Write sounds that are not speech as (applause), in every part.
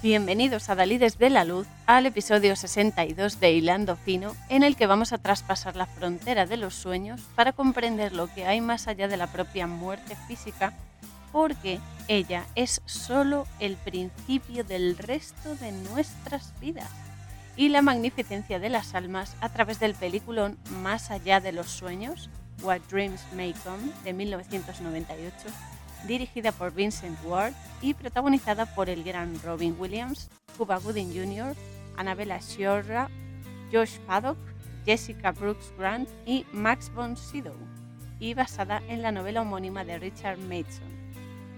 Bienvenidos a Dalides de la Luz al episodio 62 de Hilando Fino, en el que vamos a traspasar la frontera de los sueños para comprender lo que hay más allá de la propia muerte física, porque ella es solo el principio del resto de nuestras vidas y la magnificencia de las almas a través del peliculón Más allá de los sueños, What Dreams May Come, de 1998 dirigida por Vincent Ward y protagonizada por el gran Robin Williams, Cuba Gooding Jr., Annabella Sciorra, Josh Paddock, Jessica Brooks Grant y Max von Sydow, y basada en la novela homónima de Richard Mason.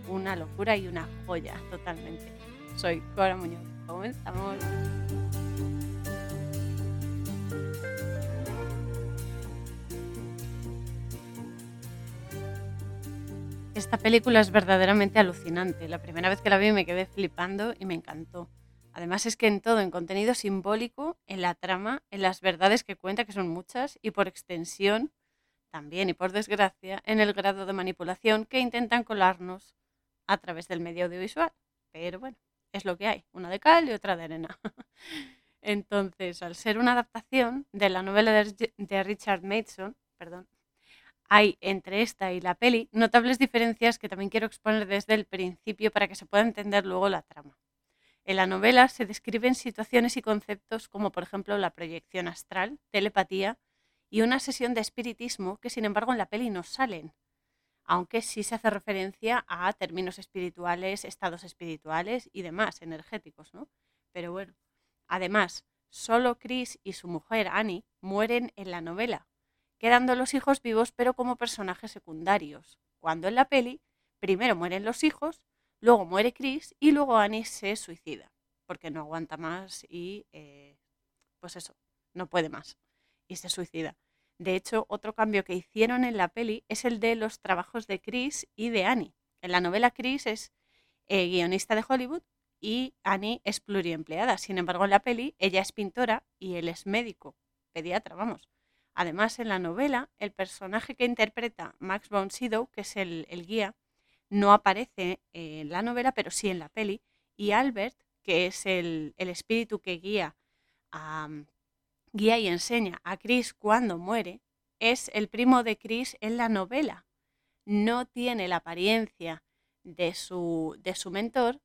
Una locura y una joya totalmente. Soy Cora Muñoz. Comenzamos. Esta película es verdaderamente alucinante. La primera vez que la vi me quedé flipando y me encantó. Además es que en todo, en contenido simbólico, en la trama, en las verdades que cuenta, que son muchas, y por extensión, también y por desgracia, en el grado de manipulación que intentan colarnos a través del medio audiovisual. Pero bueno, es lo que hay, una de cal y otra de arena. (laughs) Entonces, al ser una adaptación de la novela de Richard Mason, perdón, hay entre esta y la peli notables diferencias que también quiero exponer desde el principio para que se pueda entender luego la trama. En la novela se describen situaciones y conceptos como por ejemplo la proyección astral, telepatía y una sesión de espiritismo que sin embargo en la peli no salen, aunque sí se hace referencia a términos espirituales, estados espirituales y demás, energéticos, ¿no? Pero bueno, además, solo Chris y su mujer Annie mueren en la novela, quedando los hijos vivos pero como personajes secundarios, cuando en la peli primero mueren los hijos, luego muere Chris y luego Annie se suicida, porque no aguanta más y eh, pues eso, no puede más y se suicida. De hecho, otro cambio que hicieron en la peli es el de los trabajos de Chris y de Annie. En la novela Chris es eh, guionista de Hollywood y Annie es pluriempleada. Sin embargo, en la peli ella es pintora y él es médico, pediatra, vamos. Además, en la novela, el personaje que interpreta Max von Sydow, que es el, guía, no aparece en la novela, pero sí en la peli. Y Albert, que es el, espíritu que guía, guía y enseña a Chris cuando muere, es el primo de Chris en la novela. No tiene la apariencia de su, de su mentor,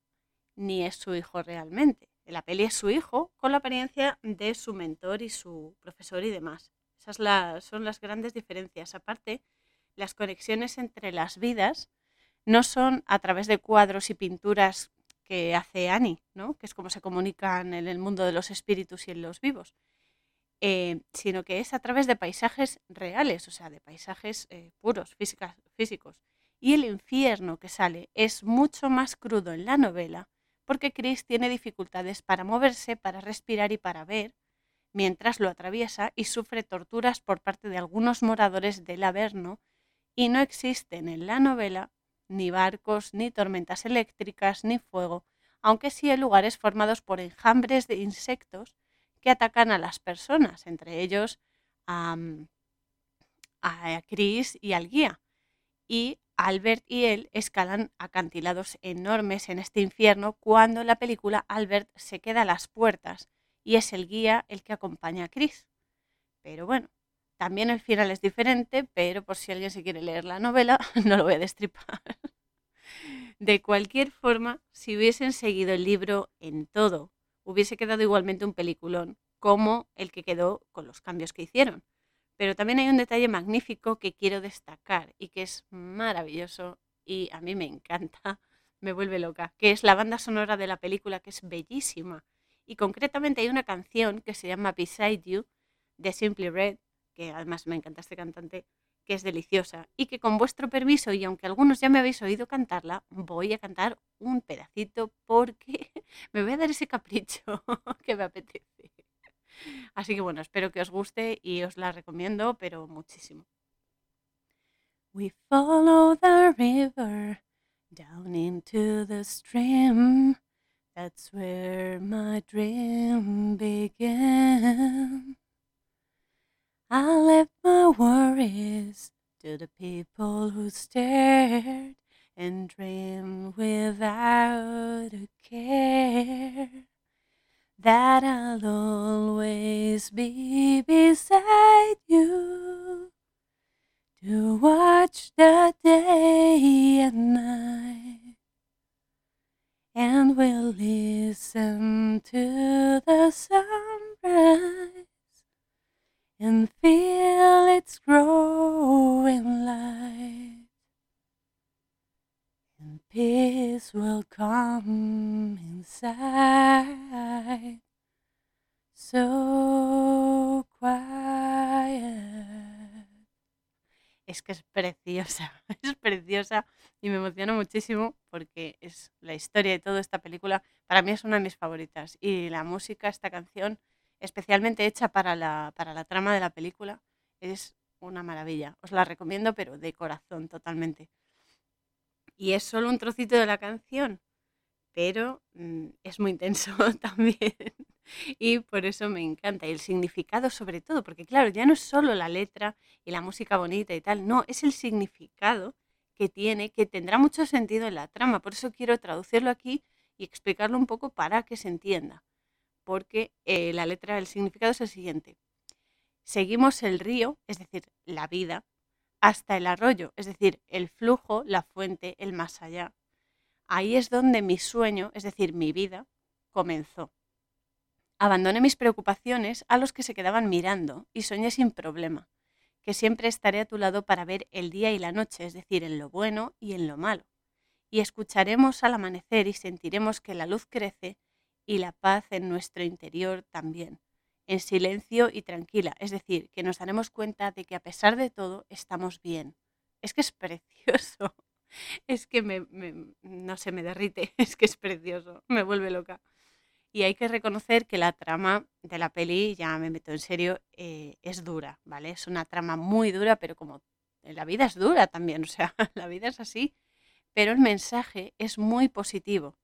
ni es su hijo realmente. En la peli es su hijo con la apariencia de su mentor y su profesor y demás. Esas son las grandes diferencias. Aparte, las conexiones entre las vidas no son a través de cuadros y pinturas que hace Annie, ¿no? que es como se comunican en el mundo de los espíritus y en los vivos, eh, sino que es a través de paisajes reales, o sea, de paisajes eh, puros, físicos. Y el infierno que sale es mucho más crudo en la novela porque Chris tiene dificultades para moverse, para respirar y para ver, mientras lo atraviesa y sufre torturas por parte de algunos moradores del Averno y no existen en la novela ni barcos, ni tormentas eléctricas, ni fuego, aunque sí hay lugares formados por enjambres de insectos que atacan a las personas, entre ellos a, a Chris y al guía. Y Albert y él escalan acantilados enormes en este infierno cuando la película Albert se queda a las puertas y es el guía el que acompaña a Chris. Pero bueno, también el final es diferente, pero por si alguien se quiere leer la novela, (laughs) no lo voy a destripar. De cualquier forma, si hubiesen seguido el libro en todo, hubiese quedado igualmente un peliculón, como el que quedó con los cambios que hicieron. Pero también hay un detalle magnífico que quiero destacar y que es maravilloso y a mí me encanta, (laughs) me vuelve loca, que es la banda sonora de la película, que es bellísima y concretamente hay una canción que se llama Beside You de Simply Red, que además me encanta este cantante, que es deliciosa y que con vuestro permiso y aunque algunos ya me habéis oído cantarla, voy a cantar un pedacito porque (laughs) me voy a dar ese capricho (laughs) que me apetece. Así que bueno, espero que os guste y os la recomiendo, pero muchísimo. We follow the river down into the stream. That's where my dream began. I left my worries to the people who stared and dreamed without a care. that I'll always be beside you to watch the day and night, and we'll listen to the sunrise and feel its growing light. And peace will come inside. So quiet. Es que es preciosa, (laughs) es preciosa y me emociona muchísimo porque es la historia de toda esta película. Para mí es una de mis favoritas y la música, esta canción, especialmente hecha para la, para la trama de la película, es una maravilla. Os la recomiendo, pero de corazón totalmente. Y es solo un trocito de la canción, pero mm, es muy intenso (laughs) también. Y por eso me encanta. Y el significado sobre todo, porque claro, ya no es solo la letra y la música bonita y tal, no, es el significado que tiene, que tendrá mucho sentido en la trama. Por eso quiero traducirlo aquí y explicarlo un poco para que se entienda. Porque eh, la letra, el significado es el siguiente. Seguimos el río, es decir, la vida, hasta el arroyo, es decir, el flujo, la fuente, el más allá. Ahí es donde mi sueño, es decir, mi vida, comenzó. Abandoné mis preocupaciones a los que se quedaban mirando y soñé sin problema, que siempre estaré a tu lado para ver el día y la noche, es decir, en lo bueno y en lo malo. Y escucharemos al amanecer y sentiremos que la luz crece y la paz en nuestro interior también en silencio y tranquila. Es decir, que nos daremos cuenta de que a pesar de todo estamos bien. Es que es precioso. (laughs) Es que me, no se me derrite. (laughs) Es que es precioso. Me vuelve loca. Y hay que reconocer que la trama de la peli, ya me meto en serio, eh, es dura, ¿vale? Es una trama muy dura, pero como la vida es dura también, (laughs) o sea, la vida es así. Pero el mensaje es muy positivo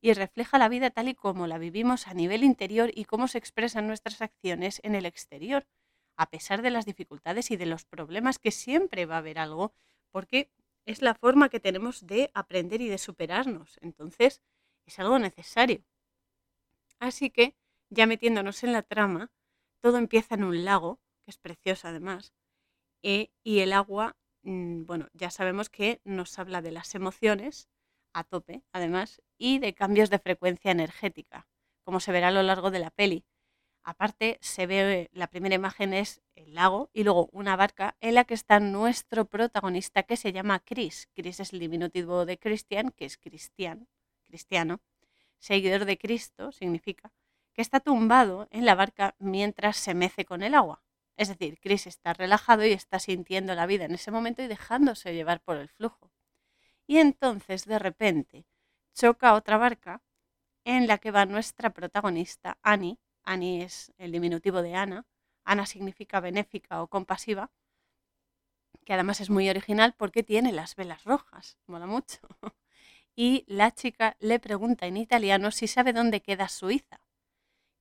y refleja la vida tal y como la vivimos a nivel interior y cómo se expresan nuestras acciones en el exterior, a pesar de las dificultades y de los problemas que siempre va a haber algo, porque es la forma que tenemos de aprender y de superarnos. Entonces, es algo necesario. Así que, ya metiéndonos en la trama, todo empieza en un lago, que es precioso además, eh, y el agua, mm, bueno, ya sabemos que nos habla de las emociones, a tope, además, y de cambios de frecuencia energética, como se verá a lo largo de la peli. Aparte, se ve, la primera imagen es el lago y luego una barca en la que está nuestro protagonista que se llama Chris. Chris es el diminutivo de Christian, que es cristian, cristiano, seguidor de Cristo, significa, que está tumbado en la barca mientras se mece con el agua. Es decir, Chris está relajado y está sintiendo la vida en ese momento y dejándose llevar por el flujo. Y entonces, de repente, choca otra barca en la que va nuestra protagonista, Annie. Annie es el diminutivo de Ana. Ana significa benéfica o compasiva, que además es muy original porque tiene las velas rojas, mola mucho. (laughs) Y la chica le pregunta en italiano si sabe dónde queda Suiza.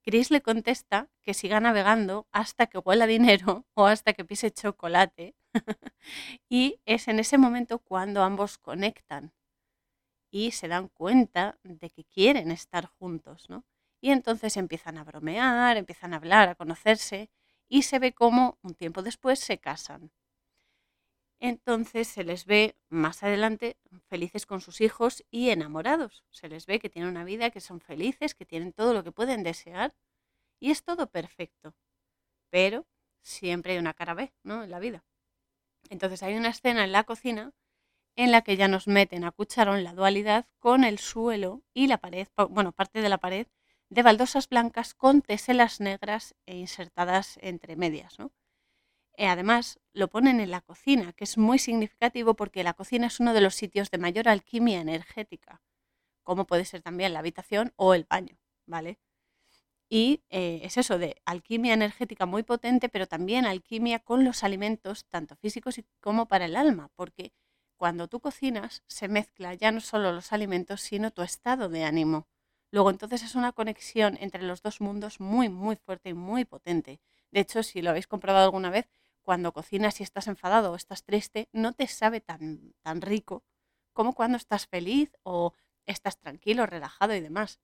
Chris le contesta que siga navegando hasta que huela dinero o hasta que pise chocolate. (laughs) y es en ese momento cuando ambos conectan y se dan cuenta de que quieren estar juntos, ¿no? Y entonces empiezan a bromear, empiezan a hablar, a conocerse y se ve cómo un tiempo después se casan. Entonces se les ve más adelante felices con sus hijos y enamorados. Se les ve que tienen una vida, que son felices, que tienen todo lo que pueden desear y es todo perfecto. Pero siempre hay una cara B, ¿no? En la vida. Entonces hay una escena en la cocina en la que ya nos meten a cucharón la dualidad con el suelo y la pared, bueno, parte de la pared de baldosas blancas con teselas negras e insertadas entre medias. ¿no? Eh, además, lo ponen en la cocina, que es muy significativo porque la cocina es uno de los sitios de mayor alquimia energética, como puede ser también la habitación o el baño, ¿vale? Y eh, es eso de alquimia energética muy potente, pero también alquimia con los alimentos, tanto físicos como para el alma, porque cuando tú cocinas se mezcla ya no solo los alimentos, sino tu estado de ánimo. Luego entonces es una conexión entre los dos mundos muy, muy fuerte y muy potente. De hecho, si lo habéis comprobado alguna vez, cuando cocinas y estás enfadado o estás triste, no te sabe tan, tan rico como cuando estás feliz o estás tranquilo, relajado y demás.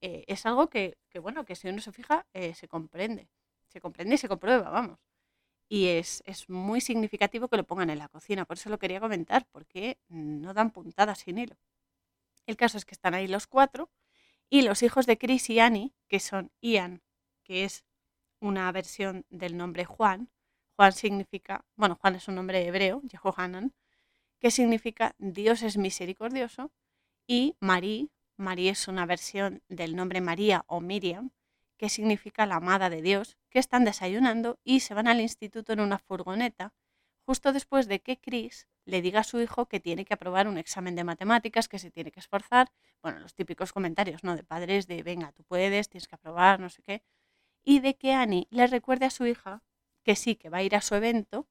eh, es algo que, que, bueno, que si uno se fija, eh, se comprende. Se comprende y se comprueba, vamos. Y es, es, muy significativo que lo pongan en la cocina. Por eso lo quería comentar, porque no dan puntadas sin hilo. El caso es que están ahí los cuatro y los hijos de Chris y Annie, que son Ian, que es una versión del nombre Juan. Juan significa, bueno, Juan es un nombre hebreo, Jehohanan, que significa Dios es misericordioso. Y Marí, Marí es una versión del nombre María o Miriam, que significa la amada de Dios, que están desayunando y se van al instituto en una furgoneta, justo después de que Chris le diga a su hijo que tiene que aprobar un examen de matemáticas, que se tiene que esforzar. Bueno, los típicos comentarios, ¿no? De padres de, venga, tú puedes, tienes que aprobar, no sé qué. Y de que Annie le recuerde a su hija que sí, que va a ir a su evento,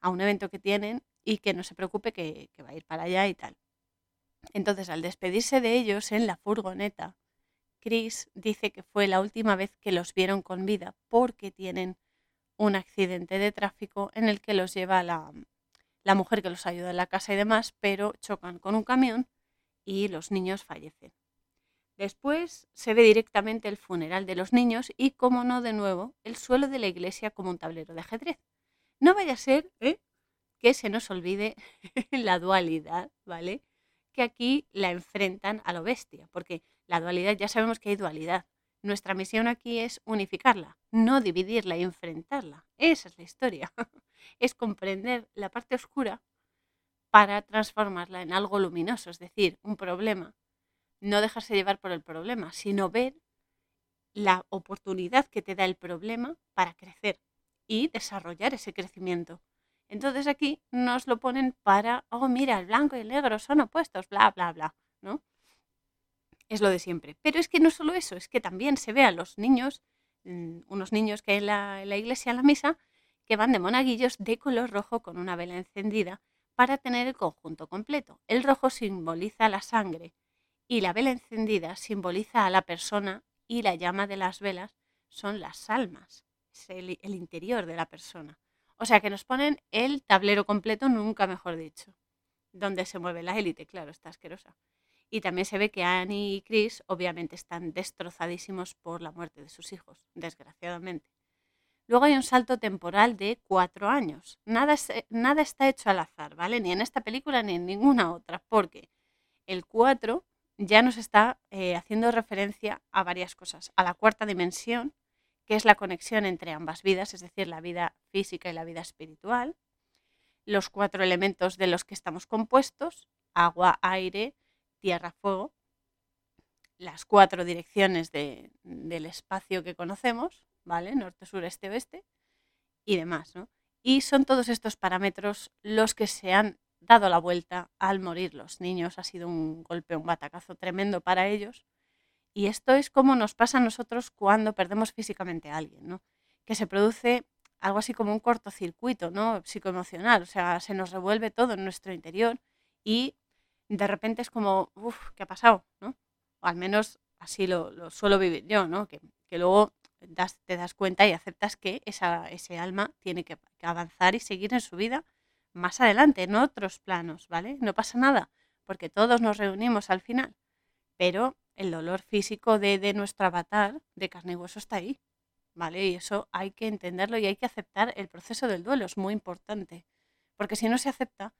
a un evento que tienen, y que no se preocupe que, va a ir para allá y tal. Entonces, al despedirse de ellos en la furgoneta, Chris dice que fue la última vez que los vieron con vida porque tienen un accidente de tráfico en el que los lleva la, la mujer que los ayuda en la casa y demás, pero chocan con un camión y los niños fallecen. Después se ve directamente el funeral de los niños y, como no, de nuevo, el suelo de la iglesia como un tablero de ajedrez. No vaya a ser ¿eh? que se nos olvide (laughs) la dualidad, ¿vale? Que aquí la enfrentan a lo bestia, porque la dualidad, ya sabemos que hay dualidad. Nuestra misión aquí es unificarla, no dividirla y enfrentarla. Esa es la historia. (laughs) es comprender la parte oscura para transformarla en algo luminoso, es decir, un problema. No dejarse llevar por el problema, sino ver la oportunidad que te da el problema para crecer y desarrollar ese crecimiento. Entonces aquí nos lo ponen para, oh, mira, el blanco y el negro son opuestos, bla, bla, bla, ¿no? Es lo de siempre. Pero es que no solo eso, es que también se ve a los niños, mm, unos niños que hay en la, en la iglesia, en la misa, que van de monaguillos de color rojo con una vela encendida para tener el conjunto completo. El rojo simboliza la sangre y la vela encendida simboliza a la persona y la llama de las velas son las almas, es el, interior de la persona. O sea que nos ponen el tablero completo, nunca mejor dicho, donde se mueve la élite, claro, está asquerosa. Y también se ve que Annie y Chris obviamente están destrozadísimos por la muerte de sus hijos, desgraciadamente. Luego hay un salto temporal de cuatro años. Nada, nada está hecho al azar, ¿vale? Ni en esta película ni en ninguna otra, porque el 4 ya nos está eh, haciendo referencia a varias cosas. A la cuarta dimensión, que es la conexión entre ambas vidas, es decir, la vida física y la vida espiritual. Los cuatro elementos de los que estamos compuestos, agua, aire, tierra, fuego. Las cuatro direcciones del espacio que conocemos, ¿vale? Norte, sur, este, oeste y demás, ¿no? Y son todos estos parámetros los que se han dado la vuelta al morir los niños. Ha sido un golpe, un batacazo tremendo para ellos. Y esto es como nos pasa a nosotros cuando perdemos físicamente a alguien, ¿no? Que se produce algo así como un cortocircuito, ¿no? Psicoemocional, o sea, se nos revuelve todo en nuestro interior y de repente es como, uff, ¿qué ha pasado? ¿no? O al menos así lo, lo suelo vivir yo, ¿no? Que, que luego te das cuenta y aceptas que ese alma tiene que, avanzar y seguir en su vida más adelante, en otros planos, ¿vale? No pasa nada, porque todos nos reunimos al final, pero el dolor físico de, de nuestro avatar de carne y hueso está ahí, ¿vale? Y eso hay que entenderlo y hay que aceptar el proceso del duelo, es muy importante, porque si no se acepta,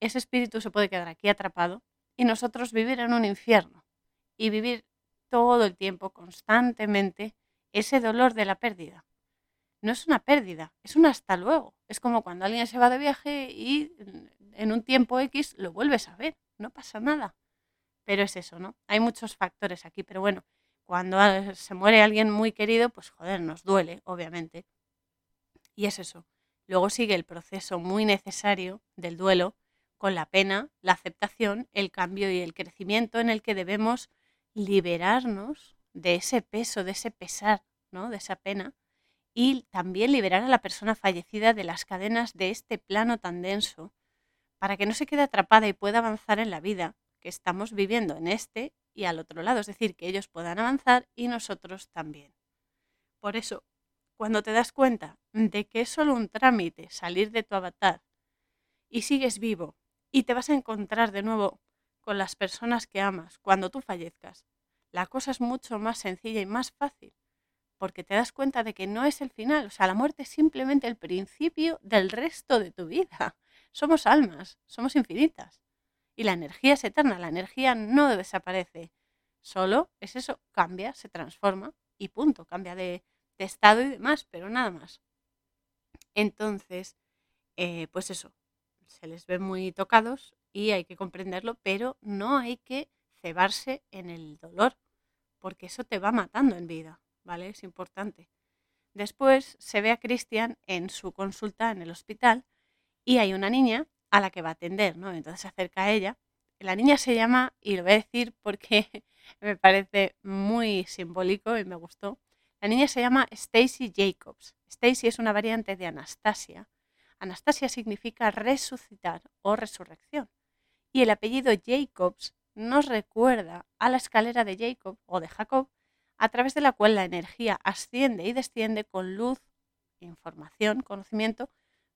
ese espíritu se puede quedar aquí atrapado y nosotros vivir en un infierno y vivir todo el tiempo, constantemente, ese dolor de la pérdida. No es una pérdida, es un hasta luego. Es como cuando alguien se va de viaje y en un tiempo X lo vuelves a ver, no pasa nada. Pero es eso, ¿no? Hay muchos factores aquí, pero bueno, cuando se muere alguien muy querido, pues joder, nos duele, obviamente. Y es eso. Luego sigue el proceso muy necesario del duelo con la pena, la aceptación, el cambio y el crecimiento en el que debemos liberarnos de ese peso, de ese pesar, ¿no? de esa pena, y también liberar a la persona fallecida de las cadenas de este plano tan denso, para que no se quede atrapada y pueda avanzar en la vida que estamos viviendo en este y al otro lado, es decir, que ellos puedan avanzar y nosotros también. Por eso, cuando te das cuenta de que es solo un trámite salir de tu avatar y sigues vivo y te vas a encontrar de nuevo con las personas que amas cuando tú fallezcas, la cosa es mucho más sencilla y más fácil, porque te das cuenta de que no es el final, o sea, la muerte es simplemente el principio del resto de tu vida. (laughs) Somos almas, somos infinitas. Y la energía es eterna, la energía no desaparece. Solo es eso, cambia, se transforma y punto, cambia de, estado y demás, pero nada más. Entonces, eh, pues eso, se les ve muy tocados y hay que comprenderlo, pero no hay que cebarse en el dolor, porque eso te va matando en vida, ¿vale? Es importante. Después se ve a Cristian en su consulta en el hospital y hay una niña a la que va a atender, ¿no? Entonces se acerca a ella. La niña se llama, y lo voy a decir porque (laughs) me parece muy simbólico y me gustó. La niña se llama Stacy Jacobs. Stacy es una variante de Anastasia. Anastasia significa resucitar o resurrección. Y el apellido Jacobs nos recuerda a la escalera de Jacob o de Jacob, a través de la cual la energía asciende y desciende con luz, información, conocimiento,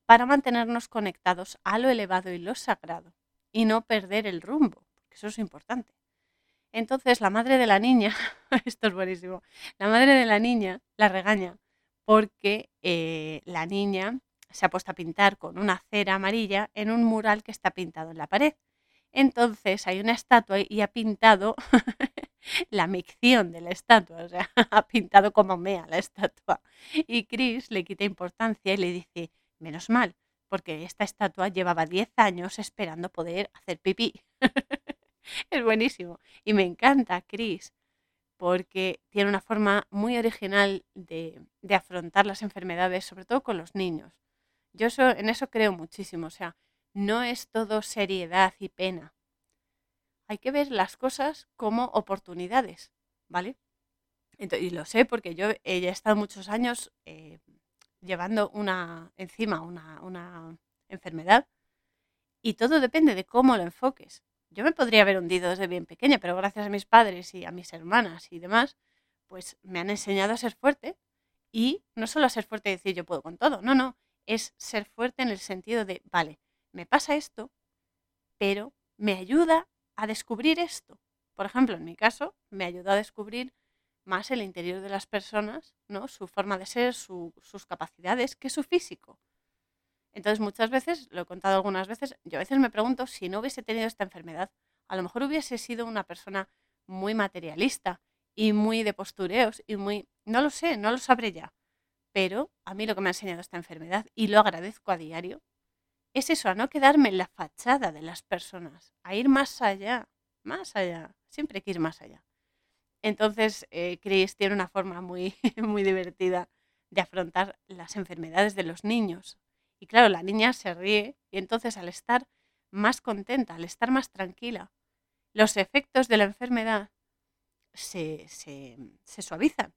para mantenernos conectados a lo elevado y lo sagrado y no perder el rumbo, porque eso es importante. Entonces la madre de la niña, (laughs) esto es buenísimo, la madre de la niña la regaña porque eh, la niña se ha puesto a pintar con una cera amarilla en un mural que está pintado en la pared. Entonces hay una estatua y ha pintado (laughs) la micción de la estatua, o sea, (laughs) ha pintado como mea la estatua. Y Chris le quita importancia y le dice, menos mal, porque esta estatua llevaba 10 años esperando poder hacer pipí. (laughs) es buenísimo. Y me encanta Chris porque tiene una forma muy original de, de, afrontar las enfermedades, sobre todo con los niños. Yo en eso creo muchísimo, o sea, no es todo seriedad y pena. Hay que ver las cosas como oportunidades, ¿vale? y lo sé porque yo he estado muchos años eh, llevando una encima una, una enfermedad y todo depende de cómo lo enfoques. Yo me podría haber hundido desde bien pequeña, pero gracias a mis padres y a mis hermanas y demás, pues me han enseñado a ser fuerte y no solo a ser fuerte y decir yo puedo con todo, no, no, es ser fuerte en el sentido de, vale, me pasa esto, pero me ayuda a descubrir esto. Por ejemplo, en mi caso, me ayudó a descubrir más el interior de las personas, ¿no? Su forma de ser, sus capacidades, que su físico. Entonces, muchas veces, lo he contado algunas veces, yo a veces me pregunto si no hubiese tenido esta enfermedad, a lo mejor hubiese sido una persona muy materialista y muy de postureos y muy... No lo sé, no lo sabré ya. Pero a mí lo que me ha enseñado esta enfermedad, y lo agradezco a diario, es eso, a no quedarme en la fachada de las personas, a ir más allá, más allá, siempre hay que ir más allá. Entonces, eh, Chris tiene una forma muy, (laughs) muy divertida de afrontar las enfermedades de los niños. Y claro, la niña se ríe y entonces al estar más contenta, al estar más tranquila, los efectos de la enfermedad se, se suavizan.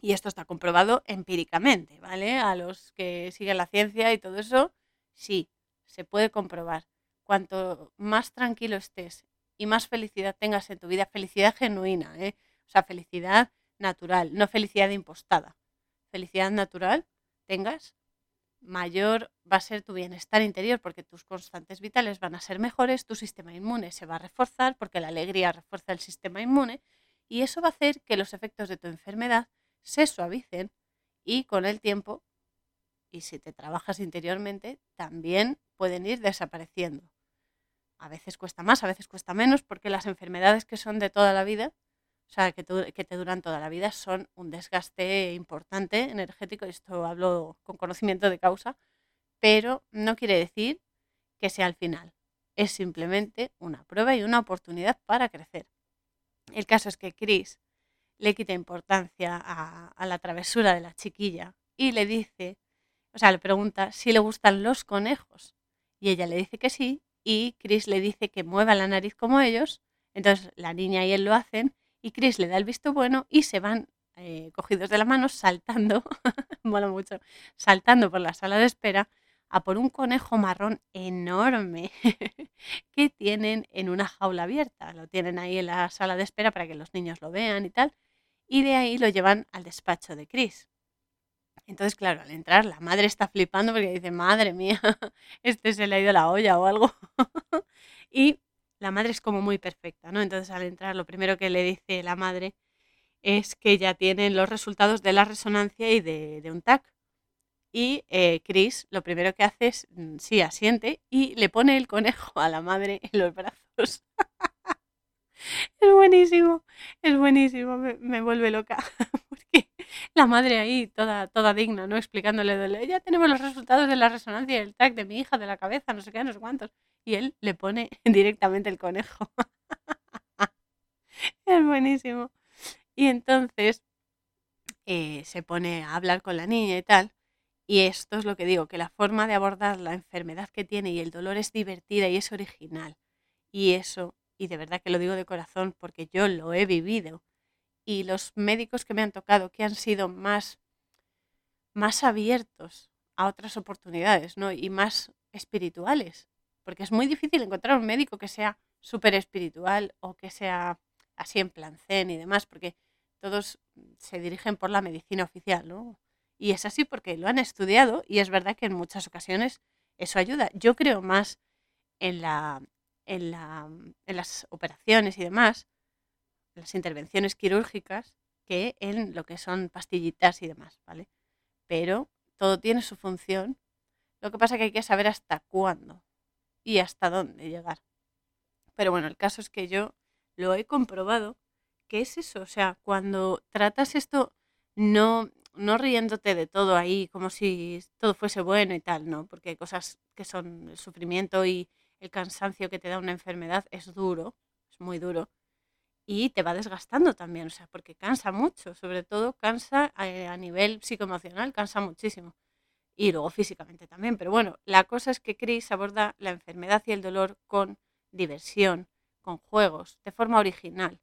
Y esto está comprobado empíricamente, ¿vale? A los que siguen la ciencia y todo eso, sí, se puede comprobar. Cuanto más tranquilo estés y más felicidad tengas en tu vida, felicidad genuina, ¿eh? o sea, felicidad natural, no felicidad impostada. Felicidad natural tengas, mayor va a ser tu bienestar interior porque tus constantes vitales van a ser mejores, tu sistema inmune se va a reforzar porque la alegría refuerza el sistema inmune y eso va a hacer que los efectos de tu enfermedad se suavicen y con el tiempo, y si te trabajas interiormente, también pueden ir desapareciendo. A veces cuesta más, a veces cuesta menos, porque las enfermedades que son de toda la vida, o sea, que, te duran toda la vida, son un desgaste importante energético, esto hablo con conocimiento de causa, pero no quiere decir que sea el final. Es simplemente una prueba y una oportunidad para crecer. El caso es que Chris le quita importancia a, la travesura de la chiquilla y le dice, o sea, le pregunta si le gustan los conejos. Y ella le dice que sí y Chris le dice que mueva la nariz como ellos. Entonces la niña y él lo hacen y Chris le da el visto bueno y se van eh, cogidos de la mano saltando, (laughs) mola mucho, saltando por la sala de espera a por un conejo marrón enorme (laughs) que tienen en una jaula abierta. Lo tienen ahí en la sala de espera para que los niños lo vean y tal. Y de ahí lo llevan al despacho de Chris. Entonces, claro, al entrar la madre está flipando porque dice, madre mía, (laughs) este se le ha ido la olla o algo. (laughs) y la madre es como muy perfecta, ¿no? Entonces al entrar lo primero que le dice la madre es que ya tienen los resultados de la resonancia y de, un TAC. Y eh, Chris lo primero que hace es, mm, sí, asiente y le pone el conejo a la madre en los brazos. (laughs) es buenísimo, es buenísimo, me, vuelve loca. (laughs) La madre ahí, toda, toda digna, ¿no? Explicándole, ya tenemos los resultados de la resonancia del TAC de mi hija, de la cabeza, no sé qué, no sé cuántos. Y él le pone (laughs) directamente el conejo. (laughs) es buenísimo. Y entonces eh, se pone a hablar con la niña y tal. Y esto es lo que digo, que la forma de abordar la enfermedad que tiene y el dolor es divertida y es original. Y eso, y de verdad que lo digo de corazón porque yo lo he vivido. Y los médicos que me han tocado, que han sido más, más abiertos a otras oportunidades, ¿no? Y más espirituales. Porque es muy difícil encontrar un médico que sea súper espiritual o que sea así en plan zen y demás, porque todos se dirigen por la medicina oficial, ¿no? Y es así porque lo han estudiado y es verdad que en muchas ocasiones eso ayuda. Yo creo más en, la, en, la, en las operaciones y demás, las intervenciones quirúrgicas, que en lo que son pastillitas y demás, ¿vale? Pero todo tiene su función. Lo que pasa es que hay que saber hasta cuándo y hasta dónde llegar. Pero bueno, el caso es que yo lo he comprobado que es eso, o sea, cuando tratas esto no no riéndote de todo ahí como si todo fuese bueno y tal, ¿no? Porque hay cosas que son el sufrimiento y el cansancio que te da una enfermedad es duro, es muy duro y te va desgastando también, o sea, porque cansa mucho, sobre todo cansa eh, a, nivel psicoemocional, cansa muchísimo y luego físicamente también, pero bueno, la cosa es que Chris aborda la enfermedad y el dolor con diversión, con juegos, de forma original.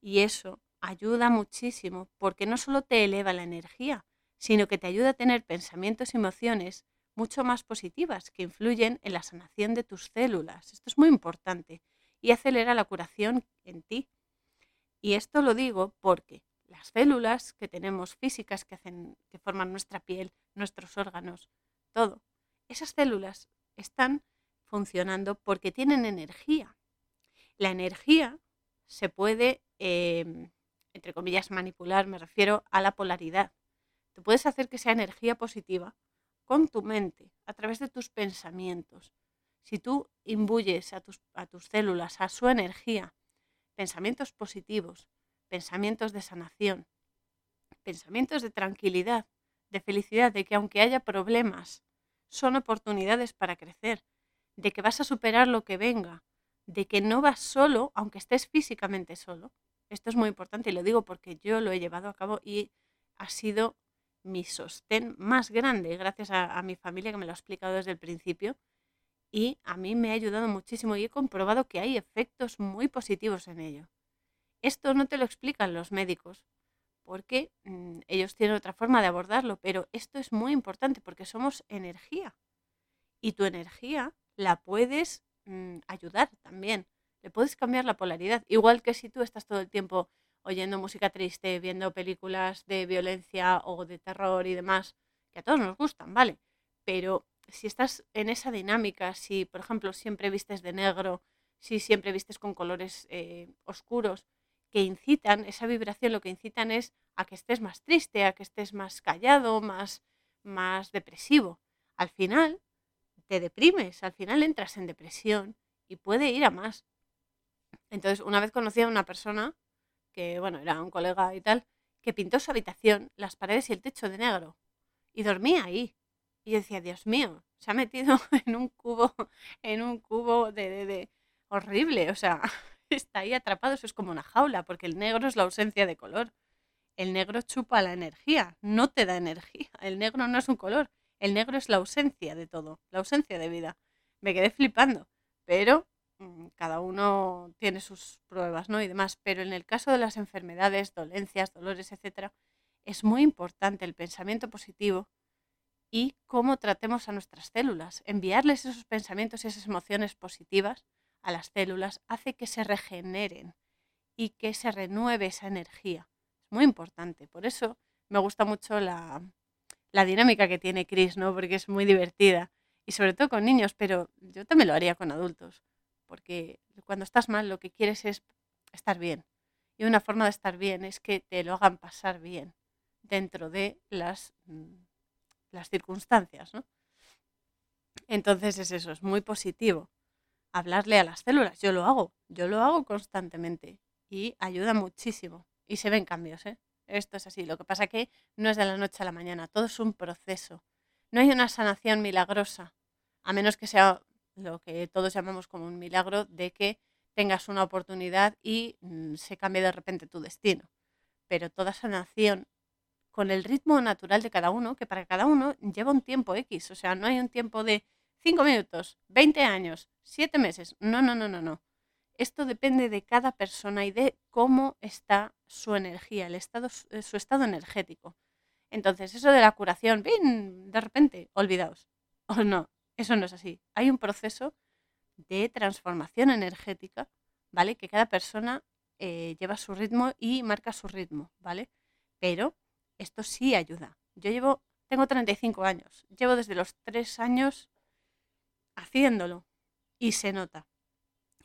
Y eso ayuda muchísimo porque no solo te eleva la energía, sino que te ayuda a tener pensamientos y emociones mucho más positivas que influyen en la sanación de tus células. Esto es muy importante y acelera la curación en ti. Y esto lo digo porque las células que tenemos físicas que hacen que forman nuestra piel, nuestros órganos, todo, esas células están funcionando porque tienen energía la energía se puede, em, entre comillas, manipular, me refiero a la polaridad. Tú puedes hacer que sea energía positiva con tu mente, a través de tus pensamientos. Si tú imbuyes a tus, a tus células, a su energía, pensamientos positivos, pensamientos de sanación, pensamientos de tranquilidad, de felicidad, de que aunque haya problemas, son oportunidades para crecer, de que vas a superar lo que venga, de que no vas solo, aunque estés físicamente solo. Esto es muy importante y lo digo porque yo lo he llevado a cabo y ha sido mi sostén más grande, gracias a, mi familia que me lo ha explicado desde el principio. Y a mí me ha ayudado muchísimo y he comprobado que hay efectos muy positivos en ello. Esto no te lo explican los médicos, porque mm, ellos tienen otra forma de abordarlo, pero esto es muy importante porque somos energía. Y tu energía la puedes Mm, ayudar también. Le puedes cambiar la polaridad. Igual que si tú estás todo el tiempo oyendo música triste, viendo películas de violencia o de terror y demás, que a todos nos gustan, ¿vale? Pero si estás en esa dinámica, si por ejemplo siempre vistes de negro, si siempre vistes con colores eh, oscuros, que incitan, esa vibración lo que incitan es a que estés más triste, a que estés más callado, más, más depresivo. Al final, te deprimes, al final entras en depresión y puede ir a más. Entonces, una vez conocí a una persona, que bueno, era un colega y tal, que pintó su habitación, las paredes y el techo de negro. Y dormía ahí. Y decía, Dios mío, se ha metido (laughs) en un cubo, en un cubo de, de, horrible. O sea, (laughs) está ahí atrapado, eso es como una jaula, porque el negro es la ausencia de color. El negro chupa la energía, no te da energía. El negro no es un color, el negro es la ausencia de todo, la ausencia de vida. Me quedé flipando, pero mm, cada uno tiene sus pruebas, ¿no? Y demás. Pero en el caso de las enfermedades, dolencias, dolores, etcétera, es muy importante el pensamiento positivo y cómo tratemos a nuestras células. Enviarles esos pensamientos y esas emociones positivas a las células hace que se regeneren y que se renueve esa energía. Es muy importante. Por eso me gusta mucho la, la dinámica que tiene Chris, ¿no? Porque es muy divertida. Y sobre todo con niños, pero yo también lo haría con adultos. porque cuando estás mal lo que quieres es estar bien. Y una forma de estar bien es que te lo hagan pasar bien dentro de las, mm, las circunstancias, ¿no? Entonces es eso, es muy positivo. Hablarle a las células, yo lo hago, yo lo hago constantemente y ayuda muchísimo. Y se ven cambios, ¿eh? Esto es así. Lo que pasa que no es de la noche a la mañana, todo es un proceso. No hay una sanación milagrosa, a menos que sea lo que todos llamamos como un milagro de que tengas una oportunidad y mm, se cambie de repente tu destino. Pero toda sanación con el ritmo natural de cada uno, que para cada uno lleva un tiempo X, o sea, no hay un tiempo de 5 minutos, 20 años, 7 meses, no, no, no, no, no. Esto depende de cada persona y de cómo está su energía, el estado, eh, su estado energético. Entonces, eso de la curación, ¡bin! de repente, olvidaos. (laughs) O no, eso no es así. Hay un proceso de transformación energética, ¿vale? Que cada persona eh, lleva su ritmo y marca su ritmo, ¿vale? Pero esto sí ayuda. Yo llevo, tengo 35 años, llevo desde los 3 años haciéndolo y se nota.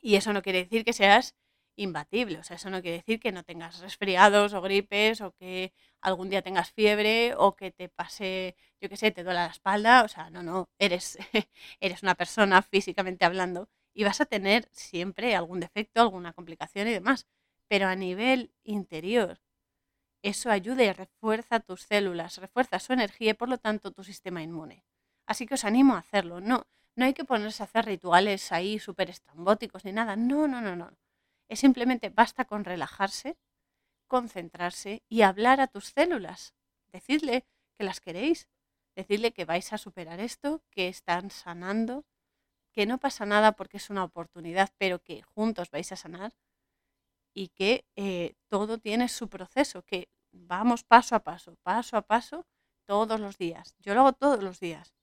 Y eso no quiere decir que seas imbatible, o sea, eso no quiere decir que no tengas resfriados o gripes o que algún día tengas fiebre o que te pase, yo qué sé, te duela la espalda, o sea, no, no, eres, (laughs) eres una persona físicamente hablando y vas a tener siempre algún defecto, alguna complicación y demás, pero a nivel interior, eso ayuda y refuerza tus células, refuerza su energía y por lo tanto tu sistema inmune. Así que os animo a hacerlo, no, no hay que ponerse a hacer rituales ahí súper estrambóticos ni nada. No, no, no, no. Es simplemente basta con relajarse, concentrarse y hablar a tus células. Decirle que las queréis. Decirle que vais a superar esto, que están sanando, que no pasa nada porque es una oportunidad, pero que juntos vais a sanar y que eh, todo tiene su proceso, que vamos paso a paso, paso a paso, todos los días. Yo lo hago todos los días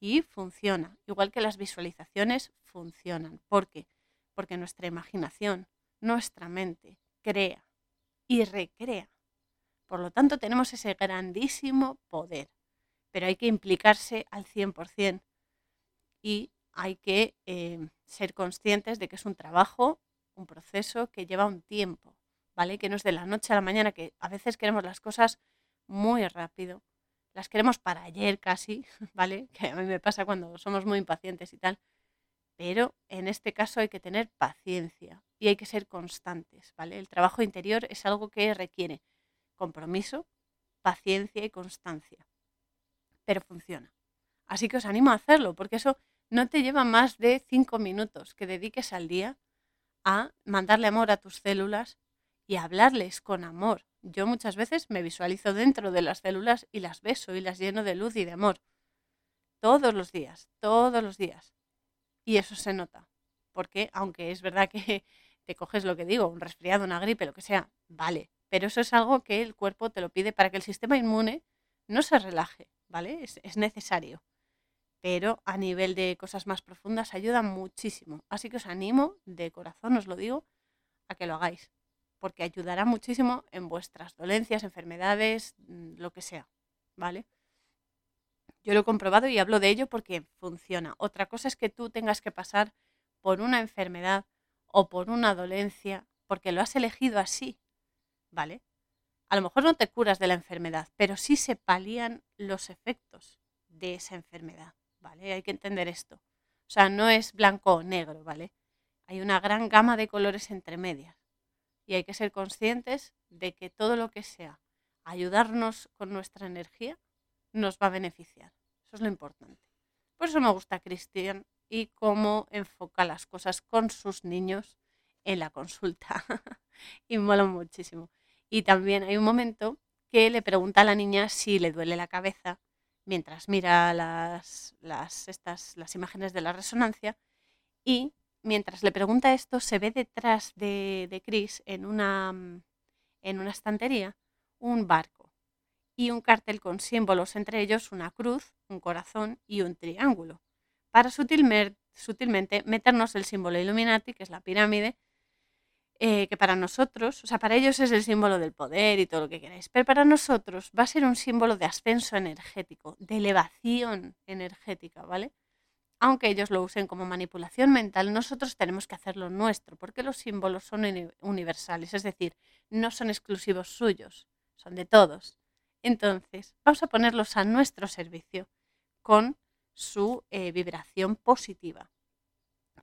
y funciona, igual que las visualizaciones funcionan. ¿Por qué? Porque nuestra imaginación, nuestra mente, crea y recrea. Por lo tanto, tenemos ese grandísimo poder, pero hay que implicarse al 100% y hay que eh, ser conscientes de que es un trabajo, un proceso que lleva un tiempo, ¿vale? Que no es de la noche a la mañana, que a veces queremos las cosas muy rápido las queremos para ayer casi, (laughs) ¿vale? Que a mí me pasa cuando somos muy impacientes y tal. Pero en este caso hay que tener paciencia y hay que ser constantes, ¿vale? El trabajo interior es algo que requiere compromiso, paciencia y constancia. Pero funciona. Así que os animo a hacerlo, porque eso no te lleva más de cinco minutos que dediques al día a mandarle amor a tus células y hablarles con amor, yo muchas veces me visualizo dentro de las células y las beso y las lleno de luz y de amor. Todos los días, todos los días. Y eso se nota. Porque aunque es verdad que (laughs) te coges lo que digo, un resfriado, una gripe, lo que sea, vale. Pero eso es algo que el cuerpo te lo pide para que el sistema inmune no se relaje, ¿vale? Es necesario. Pero a nivel de cosas más profundas ayuda muchísimo. Así que os animo, de corazón os lo digo, a que lo hagáis porque ayudará muchísimo en vuestras dolencias, enfermedades, mm, lo que sea, ¿vale? Yo lo he comprobado y hablo de ello porque funciona. Otra cosa es que tú tengas que pasar por una enfermedad o por una dolencia porque lo has elegido así, ¿vale? A lo mejor no te curas de la enfermedad, pero sí se palían los efectos de esa enfermedad, Hay que entender esto. O sea, no es blanco o negro, ¿vale? Hay una gran gama de colores entre medias y hay que ser conscientes de que todo lo que sea ayudarnos con nuestra energía nos va a beneficiar. Eso es lo importante. Por eso me gusta Cristian y cómo enfoca las cosas con sus niños en la consulta. (laughs) y mola muchísimo. Y también hay un momento que le pregunta a la niña si le duele la cabeza mientras mira las, las, estas, las imágenes de la resonancia y mientras le pregunta esto, se ve detrás de, de Chris en una, mm, en una estantería un barco y un cartel con símbolos, entre ellos una cruz, un corazón y un triángulo, para sutilmente meternos el símbolo Illuminati, que es la pirámide, eh, que para nosotros, o sea, para ellos es el símbolo del poder y todo lo que queráis, pero para nosotros va a ser un símbolo de ascenso energético, de elevación energética, ¿vale? aunque ellos lo usen como manipulación mental, nosotros tenemos que hacerlo nuestro, porque los símbolos son universales, es decir, no son exclusivos suyos, son de todos. Entonces, vamos a ponerlos a nuestro servicio con su eh, vibración positiva.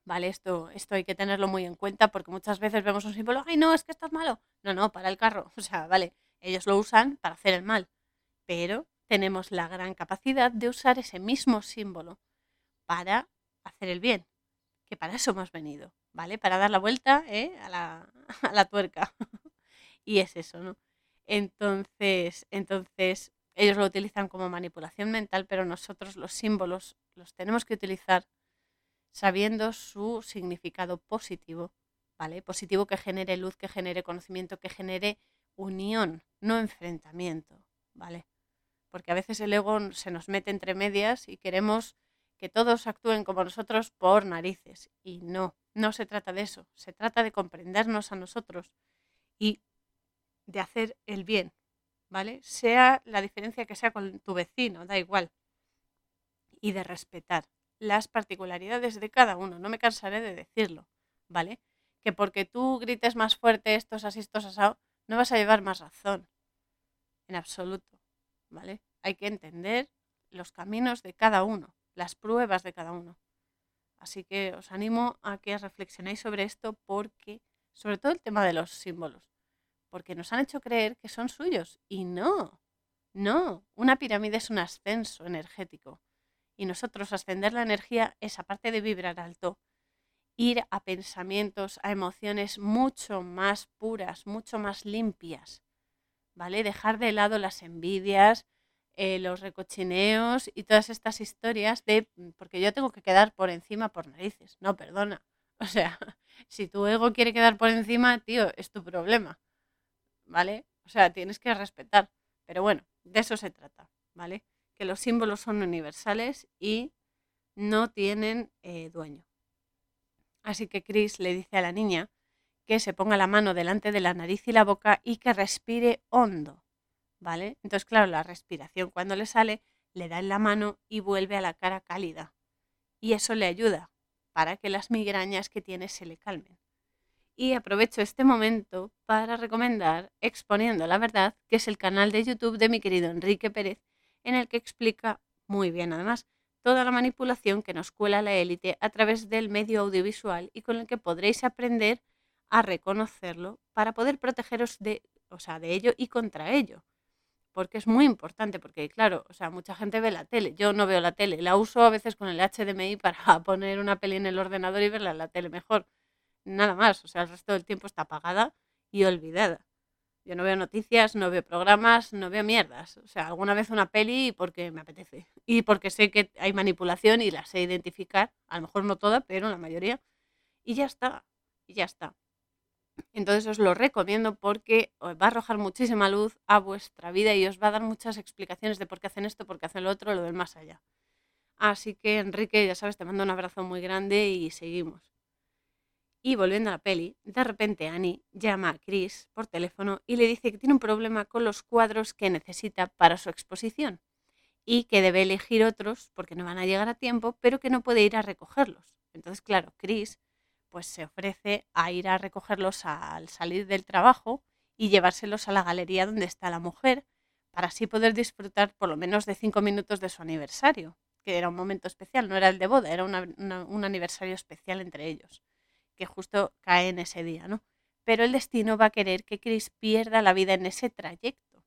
¿Vale? Esto, esto hay que tenerlo muy en cuenta porque muchas veces vemos un símbolo, ay no, es que esto es malo. No, no, para el carro. (laughs) O sea, vale, ellos lo usan para hacer el mal, pero tenemos la gran capacidad de usar ese mismo símbolo para hacer el bien, que para eso hemos venido, ¿vale? Para dar la vuelta ¿eh? a, la, (laughs) a la tuerca. (laughs) y es eso, ¿no? Entonces, entonces, ellos lo utilizan como manipulación mental, pero nosotros los símbolos los tenemos que utilizar sabiendo su significado positivo, ¿vale? Positivo que genere luz, que genere conocimiento, que genere unión, no enfrentamiento, ¿vale? Porque a veces el ego se nos mete entre medias y queremos que todos actúen como nosotros por narices. Y no, no se trata de eso. Se trata de comprendernos a nosotros y de hacer el bien, ¿vale? Sea la diferencia que sea con tu vecino, da igual. Y de respetar las particularidades de cada uno. No me cansaré de decirlo, ¿vale? Que porque tú grites más fuerte estos así, estos asado, no vas a llevar más razón. En absoluto, ¿vale? Hay que entender los caminos de cada uno, las pruebas de cada uno. Así que os animo a que reflexionéis sobre esto porque, sobre todo el tema de los símbolos, porque nos han hecho creer que son suyos y no, no, una pirámide es un ascenso energético y nosotros ascender la energía es aparte de vibrar alto, ir a pensamientos, a emociones mucho más puras, mucho más limpias, ¿vale? Dejar de lado las envidias, eh, los recochineos y todas estas historias de, mm, porque yo tengo que quedar por encima por narices. No, perdona. (laughs) O sea, si tu ego quiere quedar por encima, tío, es tu problema. ¿Vale? O sea, tienes que respetar. Pero bueno, de eso se trata, ¿vale? Que los símbolos son universales y no tienen eh, dueño. Así que Chris le dice a la niña que se ponga la mano delante de la nariz y la boca y que respire hondo. ¿vale? Entonces, claro, la respiración cuando le sale, le da en la mano y vuelve a la cara cálida. Y eso le ayuda para que las migrañas que tiene se le calmen. Y aprovecho este momento para recomendar Exponiendo la Verdad, que es el canal de YouTube de mi querido Enrique Pérez, en el que explica muy bien además toda la manipulación que nos cuela la élite a través del medio audiovisual y con el que podréis aprender a reconocerlo para poder protegeros de, o sea, de ello y contra ello. Porque es muy importante, porque claro, o sea, mucha gente ve la tele, yo no veo la tele, la uso a veces con el HDMI (laughs) para poner una peli en el ordenador y verla en la tele mejor, nada más, o sea, el resto del tiempo está apagada y olvidada. Yo no veo noticias, no veo programas, no veo mierdas. O sea, alguna vez una peli porque me apetece. Y porque sé que hay manipulación y la sé identificar. A lo mejor no toda, pero la mayoría. Y ya está. Y ya está. Entonces os lo recomiendo porque os va a arrojar muchísima luz a vuestra vida y os va a dar muchas explicaciones de por qué hacen esto, por qué hacen lo otro, lo del más allá. Así que Enrique, ya sabes, te mando un abrazo muy grande y seguimos. Y volviendo a la peli, de repente Annie llama a Chris por teléfono y le dice que tiene un problema con los cuadros que necesita para su exposición y que debe elegir otros porque no van a llegar a tiempo, pero que no puede ir a recogerlos. Entonces, claro, Chris pues se ofrece a ir a recogerlos al salir del trabajo y llevárselos a la galería donde está la mujer, para así poder disfrutar por lo menos de cinco minutos de su aniversario, que era un momento especial, no era el de boda, era un aniversario especial entre ellos, que justo cae en ese día, ¿no? Pero el destino va a querer que Chris pierda la vida en ese trayecto.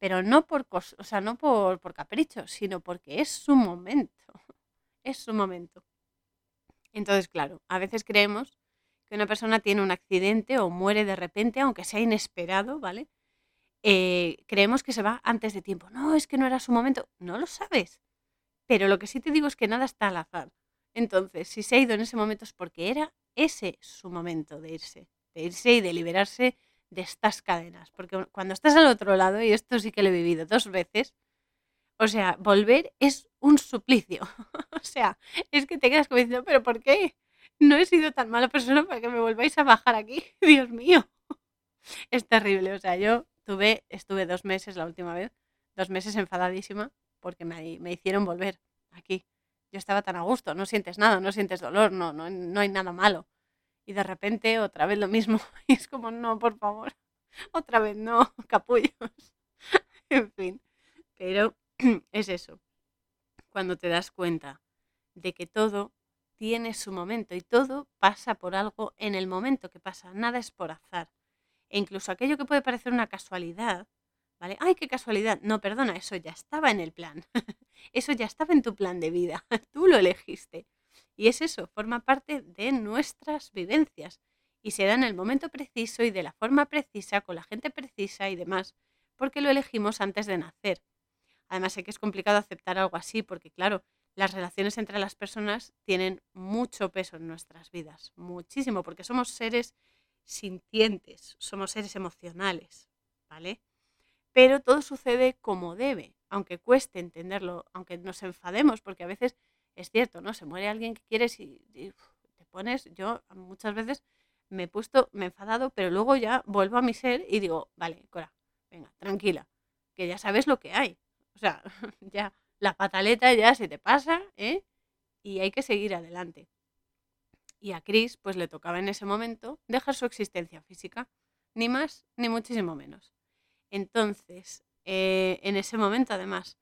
Pero no por, o sea, no por, por capricho, sino porque es su momento. (laughs) Es su momento. Entonces, claro, a veces creemos que una persona tiene un accidente o muere de repente, aunque sea inesperado, ¿vale? Eh, creemos que se va antes de tiempo. No, es que no era su momento. No lo sabes. Pero lo que sí te digo es que nada está al azar. Entonces, si se ha ido en ese momento es porque era ese su momento de irse, de irse y de liberarse de estas cadenas. Porque cuando estás al otro lado, y esto sí que lo he vivido dos veces, o sea, volver es un suplicio. (laughs) o sea, es que te quedas como diciendo, pero ¿por qué? No he sido tan mala persona para que me volváis a bajar aquí. (laughs) Dios mío. es terrible. O sea, yo tuve, estuve dos meses la última vez, dos meses enfadadísima porque me, me hicieron volver aquí. Yo estaba tan a gusto, no sientes nada, no sientes dolor, no, no, no hay nada malo. Y de repente otra vez lo mismo. (laughs) Y es como, no, por favor, (laughs) otra vez no, (laughs) capullos. en fin, pero (clears throat) es eso. Cuando te das cuenta de que todo tiene su momento y todo pasa por algo en el momento que pasa, nada es por azar. E incluso aquello que puede parecer una casualidad, ¡Ay, qué casualidad! No, perdona, eso ya estaba en el plan. (laughs) eso ya estaba en tu plan de vida. (laughs) Tú lo elegiste. Y es eso, forma parte de nuestras vivencias y se da en el momento preciso y de la forma precisa, con la gente precisa y demás, porque lo elegimos antes de nacer. Además, sé que es complicado aceptar algo así, porque claro, las relaciones entre las personas tienen mucho peso en nuestras vidas, muchísimo, porque somos seres sintientes, somos seres emocionales, ¿vale? Pero todo sucede como debe, aunque cueste entenderlo, aunque nos enfademos, porque a veces es cierto, ¿no? Se muere alguien que quieres y, te pones, yo muchas veces me he puesto, me he enfadado, pero luego ya vuelvo a mi ser y digo, vale, Cora, venga, tranquila, que ya sabes lo que hay. O sea, (laughs) ya la pataleta ya se te pasa, ¿eh? Y hay que seguir adelante. Y a Chris, pues le tocaba en ese momento dejar su existencia física, ni más ni muchísimo menos. Entonces, eh, en ese momento, además,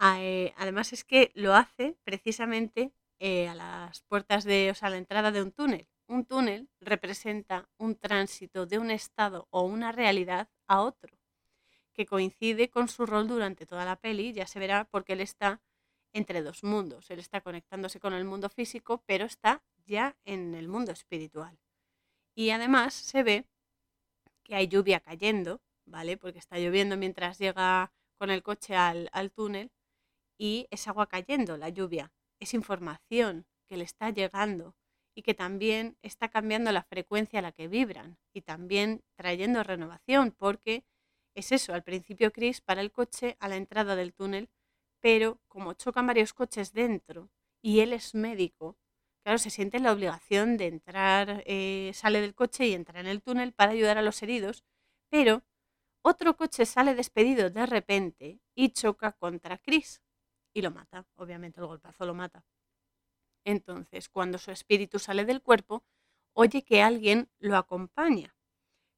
eh, además es que lo hace precisamente eh, a las puertas de, o sea, a la entrada de un túnel. Un túnel representa un tránsito de un estado o una realidad a otro, que coincide con su rol durante toda la peli, ya se verá porque él está entre dos mundos. Él está conectándose con el mundo físico, pero está ya en el mundo espiritual. Y además se ve que hay lluvia cayendo, ¿vale? Porque está lloviendo mientras llega con el coche al, al túnel y es agua cayendo, la lluvia, es información que le está llegando y que también está cambiando la frecuencia a la que vibran y también trayendo renovación, porque es eso, al principio Chris para el coche a la entrada del túnel, pero como chocan varios coches dentro y él es médico, claro, se siente la obligación de entrar, eh, sale del coche y entra en el túnel para ayudar a los heridos, pero otro coche sale despedido de repente y choca contra Chris y lo mata. Obviamente el golpazo lo mata. Entonces, cuando su espíritu sale del cuerpo, oye que alguien lo acompaña,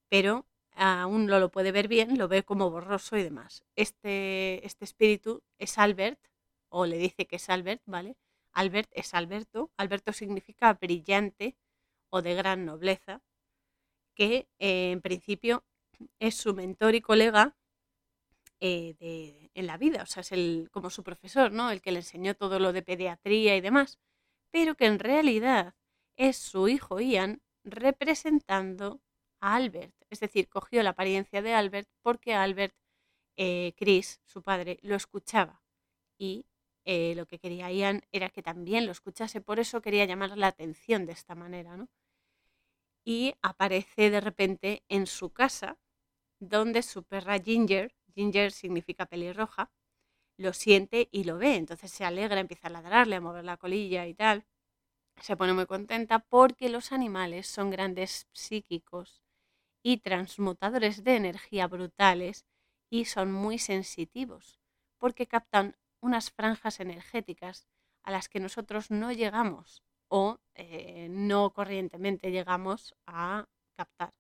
pero aún no lo puede ver bien, lo ve como borroso y demás. Este, este espíritu es Albert, o le dice que es Albert, ¿vale? Albert es Alberto. Alberto significa brillante o de gran nobleza, que eh, en principio es su mentor y colega eh, en la vida, o sea, es el, como su profesor, ¿no? El que le enseñó todo lo de pediatría y demás, pero que en realidad es su hijo Ian representando a Albert, es decir, cogió la apariencia de Albert porque Albert, eh, Chris, su padre, lo escuchaba y eh, lo que quería Ian era que también lo escuchase, por eso quería llamar la atención de esta manera, ¿no? Y aparece de repente en su casa, donde su perra Ginger Ginger significa pelirroja, lo siente y lo ve, entonces se alegra, empieza a ladrarle, a mover la colilla y tal. Se pone muy contenta porque los animales son grandes psíquicos y transmutadores de energía brutales y son muy sensitivos porque captan unas franjas energéticas a las que nosotros no llegamos o eh, no corrientemente llegamos a captar.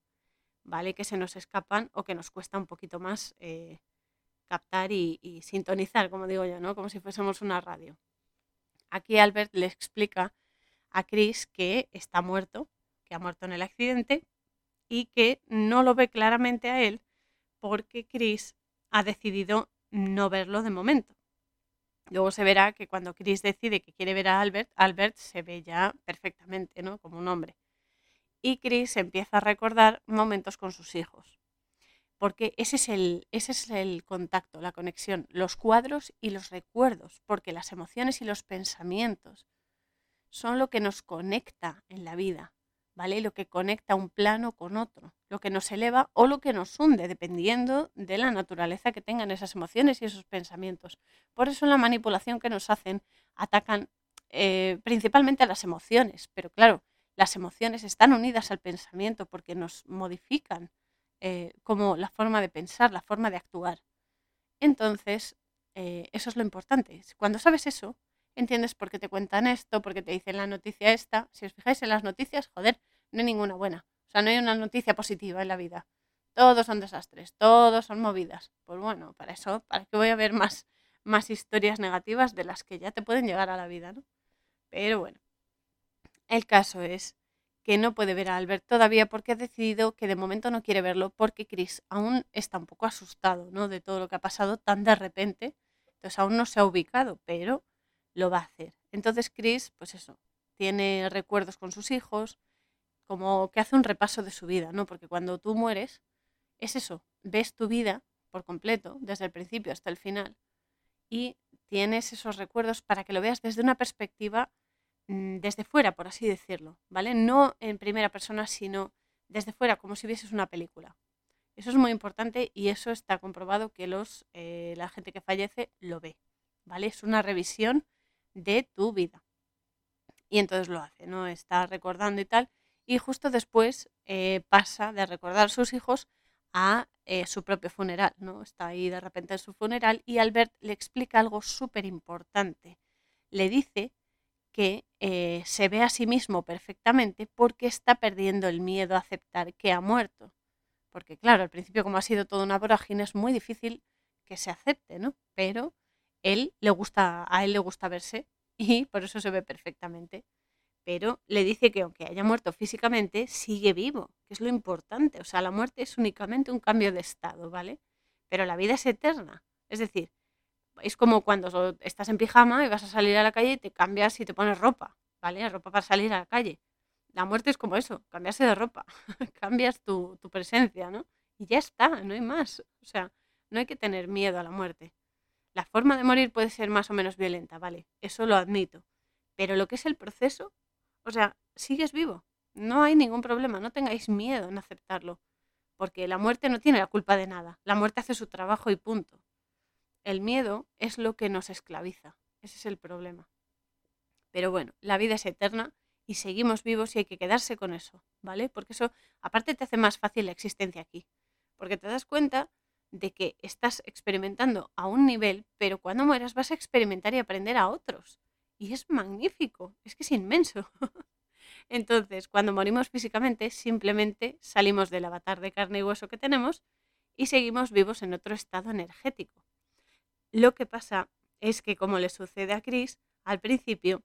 ¿Vale? Que se nos escapan o que nos cuesta un poquito más eh, captar y, sintonizar, como digo yo, ¿no? Como si fuésemos una radio. Aquí Albert le explica a Chris que está muerto, que ha muerto en el accidente y que no lo ve claramente a él porque Chris ha decidido no verlo de momento. Luego se verá que cuando Chris decide que quiere ver a Albert, Albert se ve ya perfectamente, ¿no? Como un hombre y Chris empieza a recordar momentos con sus hijos. Porque ese es, el, ese es el contacto, la conexión, los cuadros y los recuerdos, porque las emociones y los pensamientos son lo que nos conecta en la vida, ¿vale? Lo que conecta un plano con otro, lo que nos eleva o lo que nos hunde, dependiendo de la naturaleza que tengan esas emociones y esos pensamientos. Por eso la manipulación que nos hacen atacan eh, principalmente a las emociones, pero claro, las emociones están unidas al pensamiento porque nos modifican eh, como la forma de pensar, la forma de actuar. Entonces, eh, eso es lo importante. Cuando sabes eso, entiendes por qué te cuentan esto, por qué te dicen la noticia esta. Si os fijáis en las noticias, joder, no hay ninguna buena. O sea, no hay una noticia positiva en la vida. Todos son desastres, todos son movidas. Pues bueno, para eso, ¿para qué voy a ver más, más historias negativas de las que ya te pueden llegar a la vida, ¿no? Pero bueno, el caso es que no puede ver a Albert todavía porque ha decidido que de momento no quiere verlo porque Chris aún está un poco asustado, ¿no? De todo lo que ha pasado tan de repente. Entonces aún no se ha ubicado, pero lo va a hacer. Entonces Chris, pues eso, tiene recuerdos con sus hijos, como que hace un repaso de su vida, ¿no? Porque cuando tú mueres, es eso, ves tu vida por completo, desde el principio hasta el final, y tienes esos recuerdos para que lo veas desde una perspectiva desde fuera, por así decirlo, ¿vale? No en primera persona, sino desde fuera, como si vieses una película. Eso es muy importante y eso está comprobado que los, eh, la gente que fallece lo ve, ¿vale? Es una revisión de tu vida. Y entonces lo hace, ¿no? Está recordando y tal. Y justo después eh, pasa de recordar a sus hijos a eh, su propio funeral, ¿no? Está ahí de repente en su funeral y Albert le explica algo súper importante. Le dice que eh, se ve a sí mismo perfectamente porque está perdiendo el miedo a aceptar que ha muerto. Porque claro, al principio como ha sido toda una vorágine es muy difícil que se acepte, ¿no? Pero él le gusta, a él le gusta verse y por eso se ve perfectamente. Pero le dice que aunque haya muerto físicamente, sigue vivo, que es lo importante. O sea, la muerte es únicamente un cambio de estado, ¿vale? Pero la vida es eterna. Es decir, es como cuando estás en pijama y vas a salir a la calle y te cambias y te pones ropa, ¿vale? Ropa para salir a la calle. La muerte es como eso, cambiarse de ropa. (laughs) Cambias tu, tu presencia, ¿no? Y ya está, no hay más. O sea, no hay que tener miedo a la muerte. La forma de morir puede ser más o menos violenta, vale, eso lo admito. Pero lo que es el proceso, o sea, sigues vivo. No hay ningún problema, no tengáis miedo en aceptarlo. Porque la muerte no tiene la culpa de nada. La muerte hace su trabajo y punto. El miedo es lo que nos esclaviza. Ese es el problema. Pero bueno, la vida es eterna y seguimos vivos y hay que quedarse con eso, ¿vale? Porque eso aparte te hace más fácil la existencia aquí. Porque te das cuenta de que estás experimentando a un nivel, pero cuando mueras vas a experimentar y aprender a otros. Y es magnífico, es que es inmenso. (laughs) Entonces, cuando morimos físicamente, simplemente salimos del avatar de carne y hueso que tenemos y seguimos vivos en otro estado energético. Lo que pasa es que, como le sucede a Chris, al principio,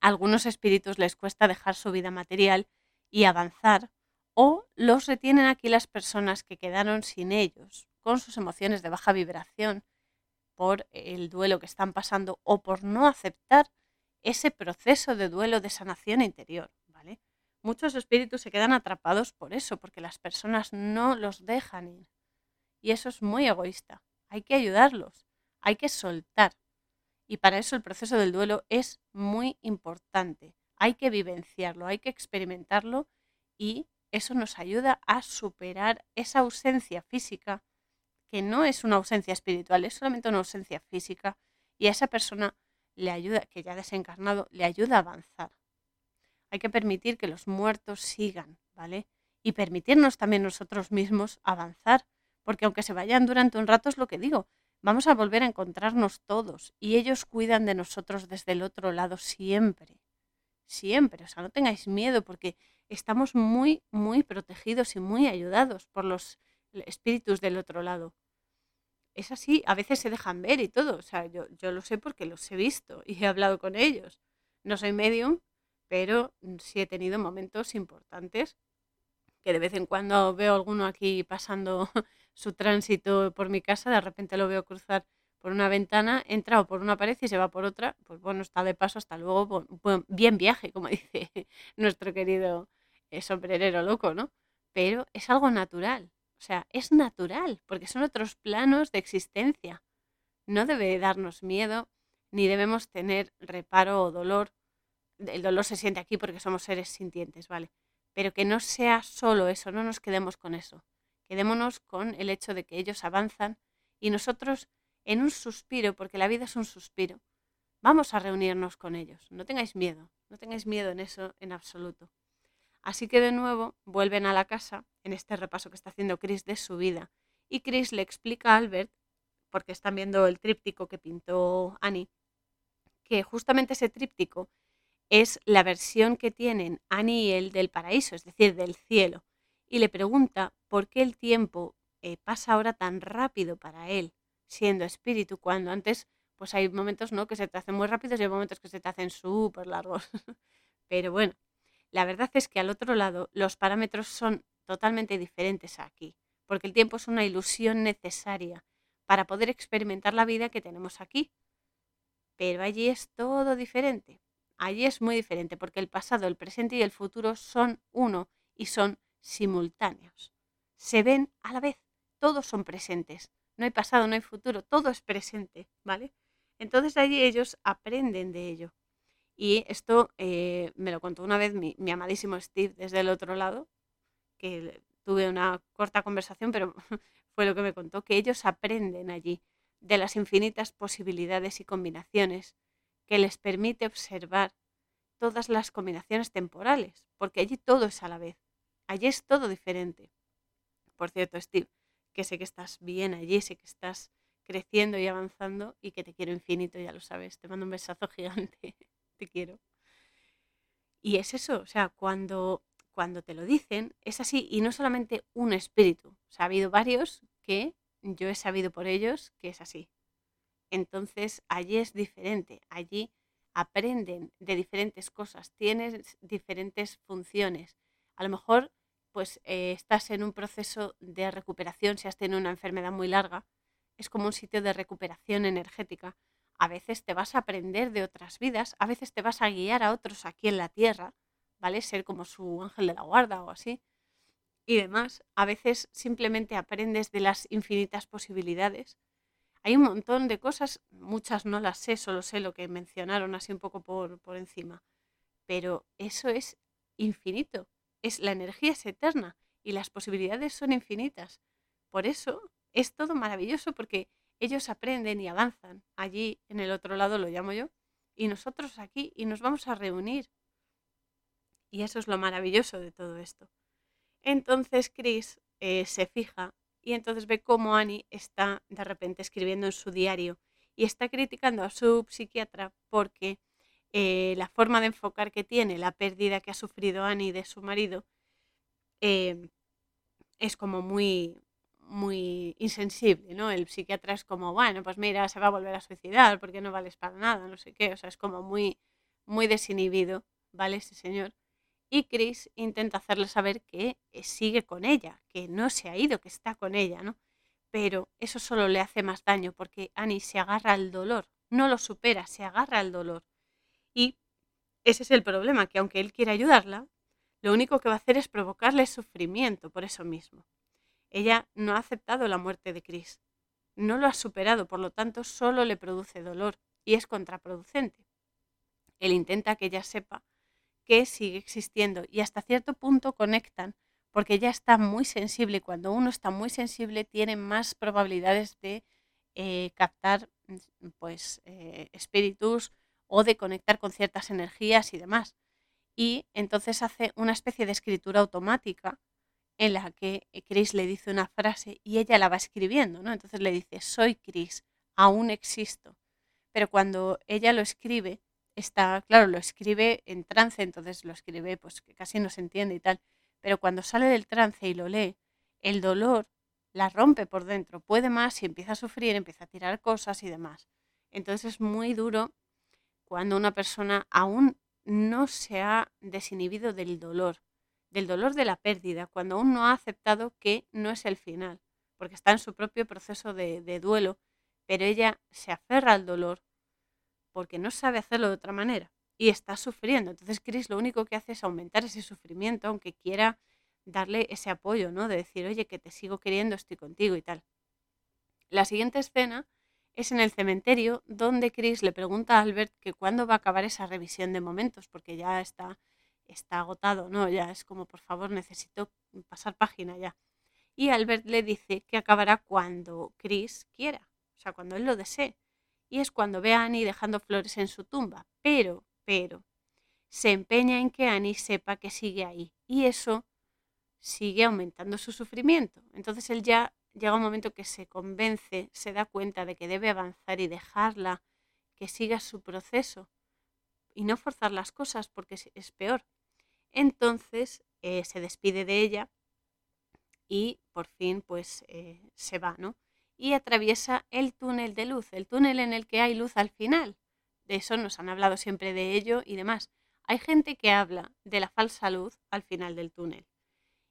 a algunos espíritus les cuesta dejar su vida material y avanzar, o los retienen aquí las personas que quedaron sin ellos, con sus emociones de baja vibración por el duelo que están pasando o por no aceptar ese proceso de duelo de sanación interior, ¿vale? Muchos espíritus se quedan atrapados por eso, porque las personas no los dejan ir. Y eso es muy egoísta. Hay que ayudarlos, hay que soltar. Y para eso el proceso del duelo es muy importante. Hay que vivenciarlo, hay que experimentarlo y eso nos ayuda a superar esa ausencia física que no es una ausencia espiritual, es solamente una ausencia física y a esa persona le ayuda, que ya desencarnado, le ayuda a avanzar. Hay que permitir que los muertos sigan, ¿vale? Y permitirnos también nosotros mismos avanzar, porque aunque se vayan durante un rato es lo que digo, vamos a volver a encontrarnos todos y ellos cuidan de nosotros desde el otro lado siempre, siempre, o sea, no tengáis miedo porque estamos muy, muy protegidos y muy ayudados por los espíritus del otro lado. Es así, a veces se dejan ver y todo. O sea, yo, yo lo sé porque los he visto y he hablado con ellos. No soy medium, pero sí he tenido momentos importantes que de vez en cuando veo alguno aquí pasando (laughs) su tránsito por mi casa, de repente lo veo cruzar por una ventana, entra o por una pared y se va por otra, pues bueno, está de paso, hasta luego, bien viaje, como (laughs) dice nuestro querido eh, sombrerero loco, ¿no? Pero es algo natural. O sea, es natural, porque son otros planos de existencia. No debe darnos miedo, ni debemos tener reparo o dolor. El dolor se siente aquí porque somos seres sintientes, ¿vale? Pero que no sea solo eso, no nos quedemos con eso. Quedémonos con el hecho de que ellos avanzan y nosotros en un suspiro, porque la vida es un suspiro, vamos a reunirnos con ellos. No tengáis miedo, no tengáis miedo en eso en absoluto. Así que de nuevo vuelven a la casa en este repaso que está haciendo Chris de su vida. Y Chris le explica a Albert, porque están viendo el tríptico que pintó Annie, que justamente ese tríptico es la versión que tienen Annie y él del paraíso, es decir, del cielo, y le pregunta por qué el tiempo eh, pasa ahora tan rápido para él, siendo espíritu, cuando antes pues hay momentos ¿no? que se te hacen muy rápidos y hay momentos que se te hacen súper largos. (laughs) Pero bueno, la verdad es que al otro lado los parámetros son totalmente diferentes aquí, porque el tiempo es una ilusión necesaria para poder experimentar la vida que tenemos aquí. Pero allí es todo diferente. Allí es muy diferente porque el pasado, el presente y el futuro son uno y son simultáneos. Se ven a la vez, todos son presentes. No hay pasado, no hay futuro, todo es presente, ¿vale? Entonces allí ellos aprenden de ello. Y esto eh, me lo contó una vez mi, mi, amadísimo Steve desde el otro lado, que tuve una corta conversación, pero (laughs) fue lo que me contó, que ellos aprenden allí de las infinitas posibilidades y combinaciones que les permite observar todas las combinaciones temporales, porque allí todo es a la vez, allí es todo diferente. Por cierto, Steve, que sé que estás bien allí, sé que estás creciendo y avanzando y que te quiero infinito, ya lo sabes, te mando un besazo (laughs) gigante, te quiero. Y es eso, o sea, cuando, cuando te lo dicen, es así, y no solamente un espíritu, o sea, ha habido varios que yo he sabido por ellos que es así. Entonces allí es diferente, allí aprenden de diferentes cosas, tienes diferentes funciones. A lo mejor pues eh, estás en un proceso de recuperación si has tenido una enfermedad muy larga, es como un sitio de recuperación energética. A veces te vas a aprender de otras vidas, a veces te vas a guiar a otros aquí en la tierra, ¿vale? Ser como su ángel de la guarda o así. Y demás, a veces simplemente aprendes de las infinitas posibilidades hay un montón de cosas, muchas no las sé, solo sé lo que mencionaron así un poco por, por encima, pero eso es infinito, es la energía es eterna y las posibilidades son infinitas. Por eso es todo maravilloso porque ellos aprenden y avanzan. Allí en el otro lado lo llamo yo y nosotros aquí y nos vamos a reunir. Y eso es lo maravilloso de todo esto. Entonces Chris eh, se fija y entonces ve cómo Annie está de repente escribiendo en su diario y está criticando a su psiquiatra porque eh, la forma de enfocar que tiene la pérdida que ha sufrido Annie de su marido em, es como muy muy insensible, ¿no? El psiquiatra es como, bueno, pues mira, se va a volver a suicidar porque no vales para nada, no sé qué, o sea, es como muy muy desinhibido, ¿vale? Ese señor y Chris intenta hacerle saber que eh, sigue con ella, que no se ha ido, que está con ella, ¿no? Pero eso solo le hace más daño porque Annie se agarra al dolor, no lo supera, se agarra al dolor. Y ese es el problema, que aunque él quiera ayudarla, lo único que va a hacer es provocarle sufrimiento por eso mismo. Ella no ha aceptado la muerte de Chris, no lo ha superado, por lo tanto solo le produce dolor y es contraproducente. Él intenta que ella sepa que sigue existiendo y hasta cierto punto conectan porque ya está muy sensible. Cuando uno está muy sensible tiene más probabilidades de eh, captar mm, pues, eh, espíritus o de conectar con ciertas energías y demás. Y entonces hace una especie de escritura automática en la que Chris le dice una frase y ella la va escribiendo, ¿no? Entonces le dice, soy Chris, aún existo. Pero cuando ella lo escribe, está, claro, lo escribe en trance, entonces lo escribe pues que casi no se entiende y tal, pero cuando sale del trance y lo lee, el dolor la rompe por dentro, puede más y empieza a sufrir, empieza a tirar cosas y demás. Entonces es muy duro cuando una persona aún no se ha desinhibido del dolor, del dolor de la pérdida, cuando aún no ha aceptado que no es el final, porque está en su propio proceso de, de duelo, pero ella se aferra al dolor porque no sabe hacerlo de otra manera y está sufriendo. Entonces Chris lo único que hace es aumentar ese sufrimiento, aunque quiera darle ese apoyo, ¿no? De decir, oye, que te sigo queriendo, estoy contigo y tal. La siguiente escena es en el cementerio donde Chris le pregunta a Albert que cuándo va a acabar esa revisión de momentos, porque ya está, está agotado, ¿no? Ya es como, por favor, necesito pasar página ya. Y Albert le dice que acabará cuando Chris quiera, o sea, cuando él lo desee y es cuando ve a Annie dejando flores en su tumba. Pero, pero, se empeña en que Annie sepa que sigue ahí y eso sigue aumentando su sufrimiento. Entonces él ya llega un momento que se convence, se da cuenta de que debe avanzar y dejarla que sigas su proceso y no forzar las cosas porque es, peor. Entonces eh, se despide de ella y por fin pues eh, se va, ¿no? Y atraviesa el túnel de luz, el túnel en el que hay luz al final. De eso nos han hablado siempre de ello y demás. Hay gente que habla de la falsa luz al final del túnel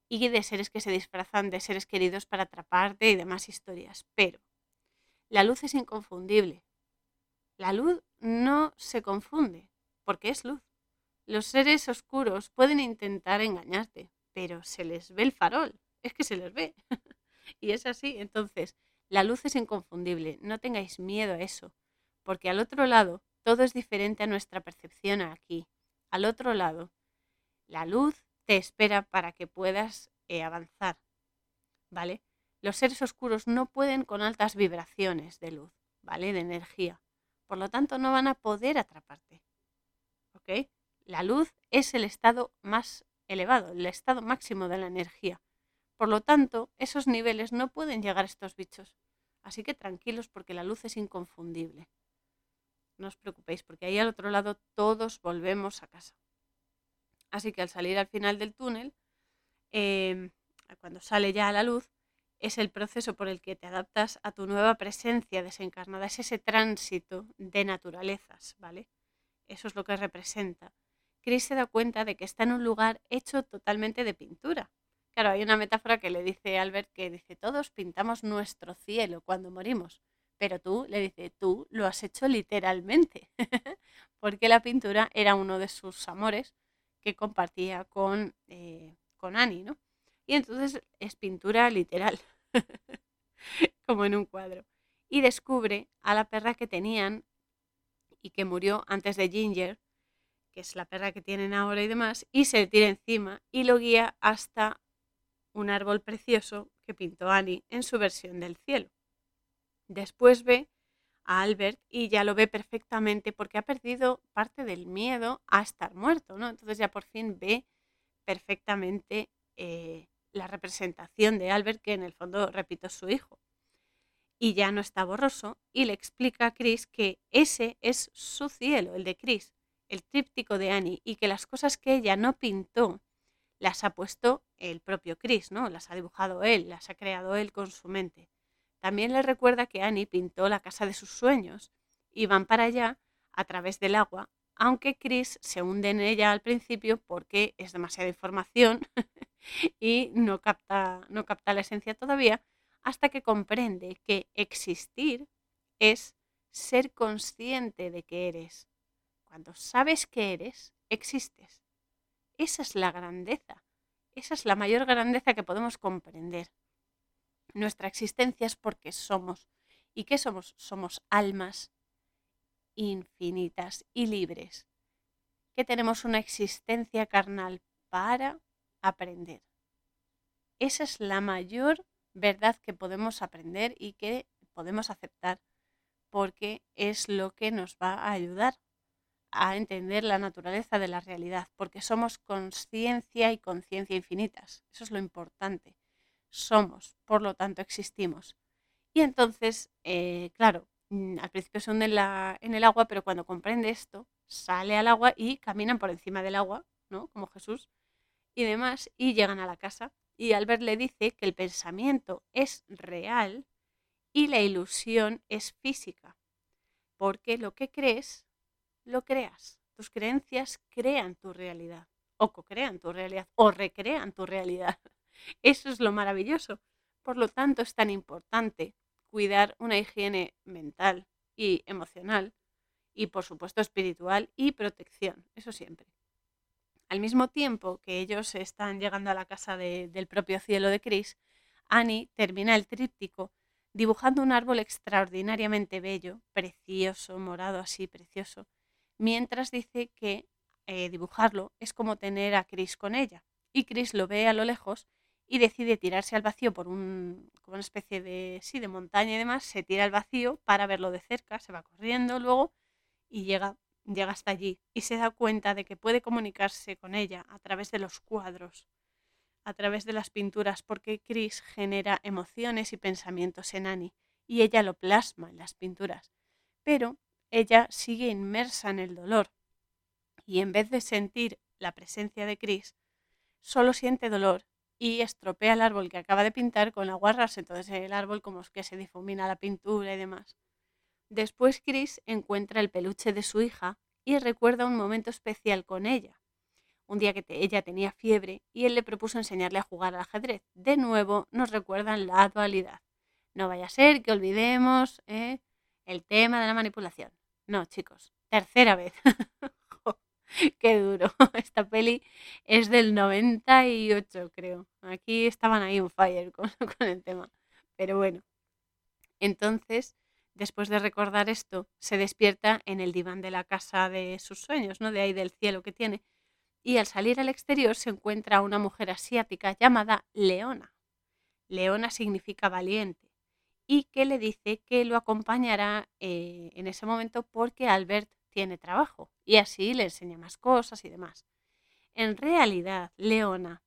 y de seres que se disfrazan de seres queridos para atraparte y demás historias. Pero la luz es inconfundible. La luz no se confunde, porque es luz. Los seres oscuros pueden intentar engañarte, pero se les ve el farol. Es que se les ve. (laughs) y es así. Entonces, la luz es inconfundible. No tengáis miedo a eso, porque al otro lado todo es diferente a nuestra percepción aquí. Al otro lado, la luz te espera para que puedas eh, avanzar. ¿Vale? Los seres oscuros no pueden con altas vibraciones de luz, ¿vale? De energía. Por lo tanto, no van a poder atraparte. ¿Ok? La luz es el estado más elevado, el estado máximo de la energía. Por lo tanto, esos niveles no pueden llegar a estos bichos. Así que tranquilos porque la luz es inconfundible. No os preocupéis porque ahí al otro lado todos volvemos a casa. Así que al salir al final del túnel, em, cuando sale ya a la luz, es el proceso por el que te adaptas a tu nueva presencia desencarnada, es ese tránsito de naturalezas, ¿vale? Eso es lo que representa. Chris se da cuenta de que está en un lugar hecho totalmente de pintura. Claro, hay una metáfora que le dice Albert que dice, todos pintamos nuestro cielo cuando morimos, pero tú, le dice, tú lo has hecho literalmente, (laughs) porque la pintura era uno de sus amores que compartía con, eh, con Annie, ¿no? Y entonces es pintura literal, (laughs) como en un cuadro. Y descubre a la perra que tenían y que murió antes de Ginger, que es la perra que tienen ahora y demás, y se le tira encima y lo guía hasta un árbol precioso que pintó Annie en su versión del cielo. Después ve a Albert y ya lo ve perfectamente porque ha perdido parte del miedo a estar muerto, ¿no? Entonces ya por fin ve perfectamente eh, la representación de Albert, que en el fondo, repito, es su hijo. Y ya no está borroso y le explica a Chris que ese es su cielo, el de Chris, el tríptico de Annie, y que las cosas que ella no pintó las ha puesto el propio Chris, ¿no? Las ha dibujado él, las ha creado él con su mente. También le recuerda que Annie pintó la casa de sus sueños y van para allá a través del agua, aunque Chris se hunde en ella al principio porque es demasiada información (laughs) y no capta, no capta la esencia todavía, hasta que comprende que existir es ser consciente de que eres. Cuando sabes que eres, existes. Esa es la grandeza. Esa es la mayor grandeza que podemos comprender. Nuestra existencia es porque somos. ¿Y qué somos? Somos almas infinitas y libres, que tenemos una existencia carnal para aprender. Esa es la mayor verdad que podemos aprender y que podemos aceptar porque es lo que nos va a ayudar a entender la naturaleza de la realidad, porque somos conciencia y conciencia infinitas. Eso es lo importante somos, por lo tanto existimos. Y entonces, eh, claro, mm, al principio se hunde en, la, en el agua, pero cuando comprende esto, sale al agua y caminan por encima del agua, ¿no? Como Jesús y demás, y llegan a la casa. Y Albert le dice que el pensamiento es real y la ilusión es física, porque lo que crees, lo creas. Tus creencias crean tu realidad, o co-crean tu realidad, o recrean tu realidad. (laughs) Eso es lo maravilloso. Por lo tanto, es tan importante cuidar una higiene mental y emocional y, por supuesto, espiritual y protección. Eso siempre. Al mismo tiempo que ellos están llegando a la casa del propio cielo de Chris, Annie termina el tríptico dibujando un árbol extraordinariamente bello, precioso, morado así, precioso, mientras dice que eh, dibujarlo es como tener a Chris con ella. Y Chris lo ve a lo lejos y decide tirarse al vacío por un, como una especie de, sí, de montaña y demás, se tira al vacío para verlo de cerca, se va corriendo luego y llega, llega hasta allí y se da cuenta de que puede comunicarse con ella a través de los cuadros, a través de las pinturas, porque Chris genera emociones y pensamientos en Annie y ella lo plasma en las pinturas. Pero ella sigue inmersa en el dolor y en vez de sentir la presencia de Chris, solo siente dolor y estropea el árbol que acaba de pintar con aguarrarse entonces el árbol como que se difumina la pintura y demás. Después Chris encuentra el peluche de su hija y recuerda un momento especial con ella. Un día que ella tenía fiebre y él le propuso enseñarle a jugar al ajedrez. De nuevo nos recuerdan la dualidad. No vaya a ser que olvidemos ¿eh? El tema de la manipulación. No, chicos, tercera vez. (laughs) Qué duro. (laughs) Esta peli es del 98, creo. Aquí estaban ahí un fire con, (laughs) con el tema. Pero bueno. Entonces, después de recordar esto, se despierta en el diván de la casa de sus sueños, ¿no? De ahí del cielo que tiene. Y al salir al exterior se encuentra una mujer asiática llamada Leona. Leona significa valiente. Y que le dice que lo acompañará eh, en ese momento porque Albert tiene trabajo y así le enseña más cosas y demás. En realidad, Leona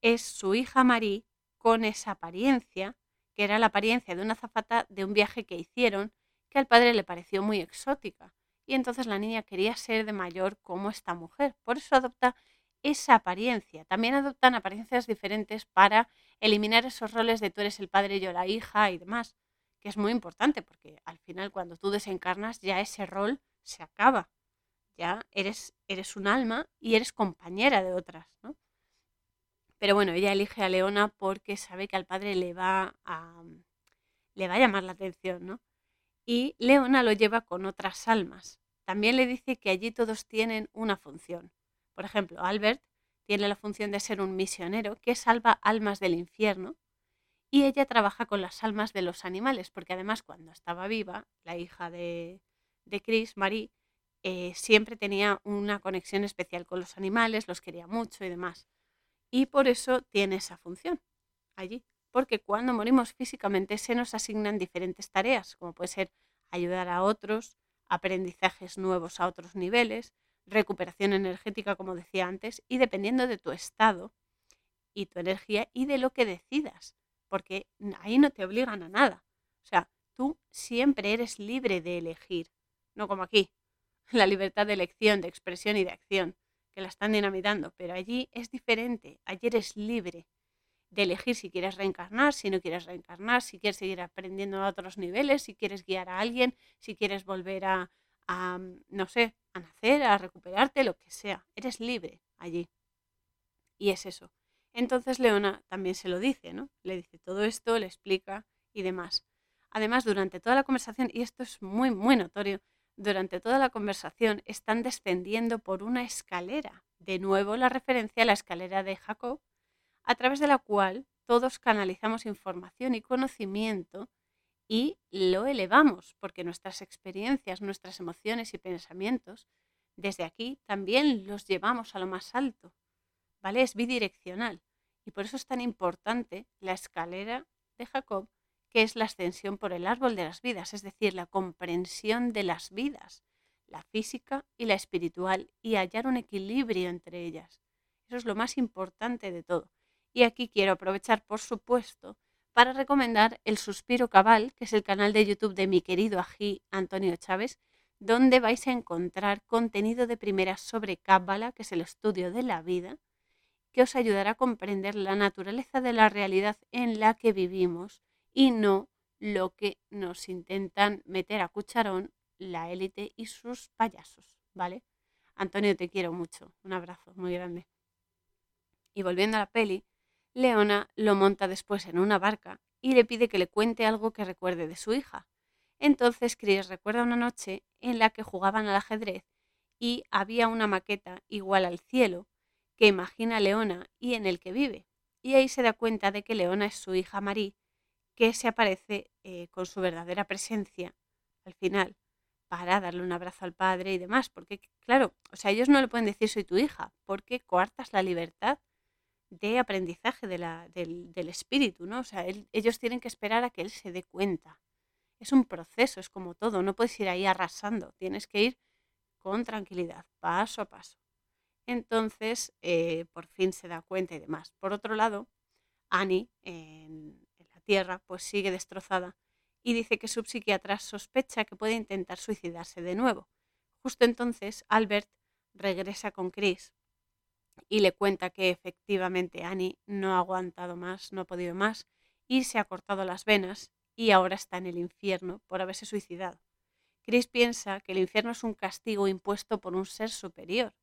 es su hija Marie con esa apariencia, que era la apariencia de una zafata de un viaje que hicieron, que al padre le pareció muy exótica. Y entonces la niña quería ser de mayor como esta mujer. Por eso adopta esa apariencia. También adoptan apariencias diferentes para eliminar esos roles de tú eres el padre yo la hija y demás, que es muy importante porque al final cuando tú desencarnas ya ese rol se acaba. Ya eres, eres un alma y eres compañera de otras, ¿no? Pero bueno, ella elige a Leona porque sabe que al padre le va a, le va a llamar la atención, ¿no? Y Leona lo lleva con otras almas. También le dice que allí todos tienen una función. Por ejemplo, Albert tiene la función de ser un misionero que salva almas del infierno y ella trabaja con las almas de los animales, porque además cuando estaba viva, la hija de, de Chris, Marie, eh, siempre tenía una conexión especial con los animales, los quería mucho y demás. Y por eso tiene esa función allí. Porque cuando morimos físicamente se nos asignan diferentes tareas, como puede ser ayudar a otros, aprendizajes nuevos a otros niveles, recuperación energética, como decía antes, y dependiendo de tu estado y tu energía y de lo que decidas, porque ahí no te obligan a nada. O sea, tú siempre eres libre de elegir no como aquí, (laughs) la libertad de elección, de expresión y de acción, que la están dinamitando, pero allí es diferente, allí eres libre de elegir si quieres reencarnar, si no quieres reencarnar, si quieres seguir aprendiendo a otros niveles, si quieres guiar a alguien, si quieres volver a, a no sé, a nacer, a recuperarte, lo que sea, eres libre allí. Y es eso. Entonces Leona también se lo dice, ¿no? Le dice todo esto, le explica y demás. Además, durante toda la conversación, y esto es muy, muy notorio, durante toda la conversación están descendiendo por una escalera. De nuevo la referencia a la escalera de Jacob, a través de la cual todos canalizamos información y conocimiento y lo elevamos, porque nuestras experiencias, nuestras emociones y pensamientos, desde aquí también los llevamos a lo más alto. ¿Vale? Es bidireccional. Y por eso es tan importante la escalera de Jacob que es la ascensión por el árbol de las vidas, es decir, la comprensión de las vidas, la física y la espiritual, y hallar un equilibrio entre ellas. Eso es lo más importante de todo. Y aquí quiero aprovechar, por supuesto, para recomendar El Suspiro Cabal, que es el canal de YouTube de mi querido ají Antonio Chávez, donde vais a encontrar contenido de primera sobre Cábala, que es el estudio de la vida, que os ayudará a comprender la naturaleza de la realidad en la que vivimos y no lo que nos intentan meter a cucharón la élite y sus payasos, ¿vale? Antonio, te quiero mucho. Un abrazo muy grande. Y volviendo a la peli, Leona lo monta después en una barca y le pide que le cuente algo que recuerde de su hija. Entonces Chris recuerda una noche en la que jugaban al ajedrez y había una maqueta igual al cielo que imagina Leona y en el que vive. Y ahí se da cuenta de que Leona es su hija Marie que se aparece eh, con su verdadera presencia al final para darle un abrazo al padre y demás. Porque, claro, o sea, ellos no le pueden decir soy tu hija, porque coartas la libertad de aprendizaje de la, del, espíritu, ¿no? O sea, ellos tienen que esperar a que él se dé cuenta. Es un proceso, es como todo, no puedes ir ahí arrasando, tienes que ir con tranquilidad, paso a paso. Entonces, eh, por fin se da cuenta y demás. Por otro lado, Annie, en, tierra pues sigue destrozada y dice que su psiquiatra sospecha que puede intentar suicidarse de nuevo. Justo entonces, Albert regresa con Chris y le cuenta que efectivamente Annie no ha aguantado más, no ha podido más y se ha cortado las venas y ahora está en el infierno por haberse suicidado. Chris piensa que el infierno es un castigo impuesto por un ser superior,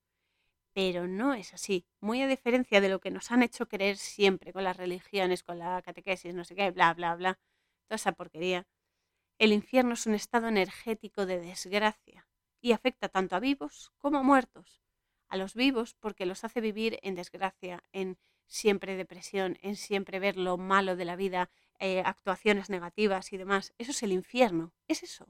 pero no es así. Muy a diferencia de lo que nos han hecho creer siempre con las religiones, con la catequesis, no sé qué, bla, bla, bla, toda esa porquería. El infierno es un estado energético de desgracia y afecta tanto a vivos como a muertos a los vivos porque los hace vivir en desgracia, en siempre depresión, en siempre ver lo malo de la vida, eh, actuaciones negativas y demás. Eso es el infierno, es eso.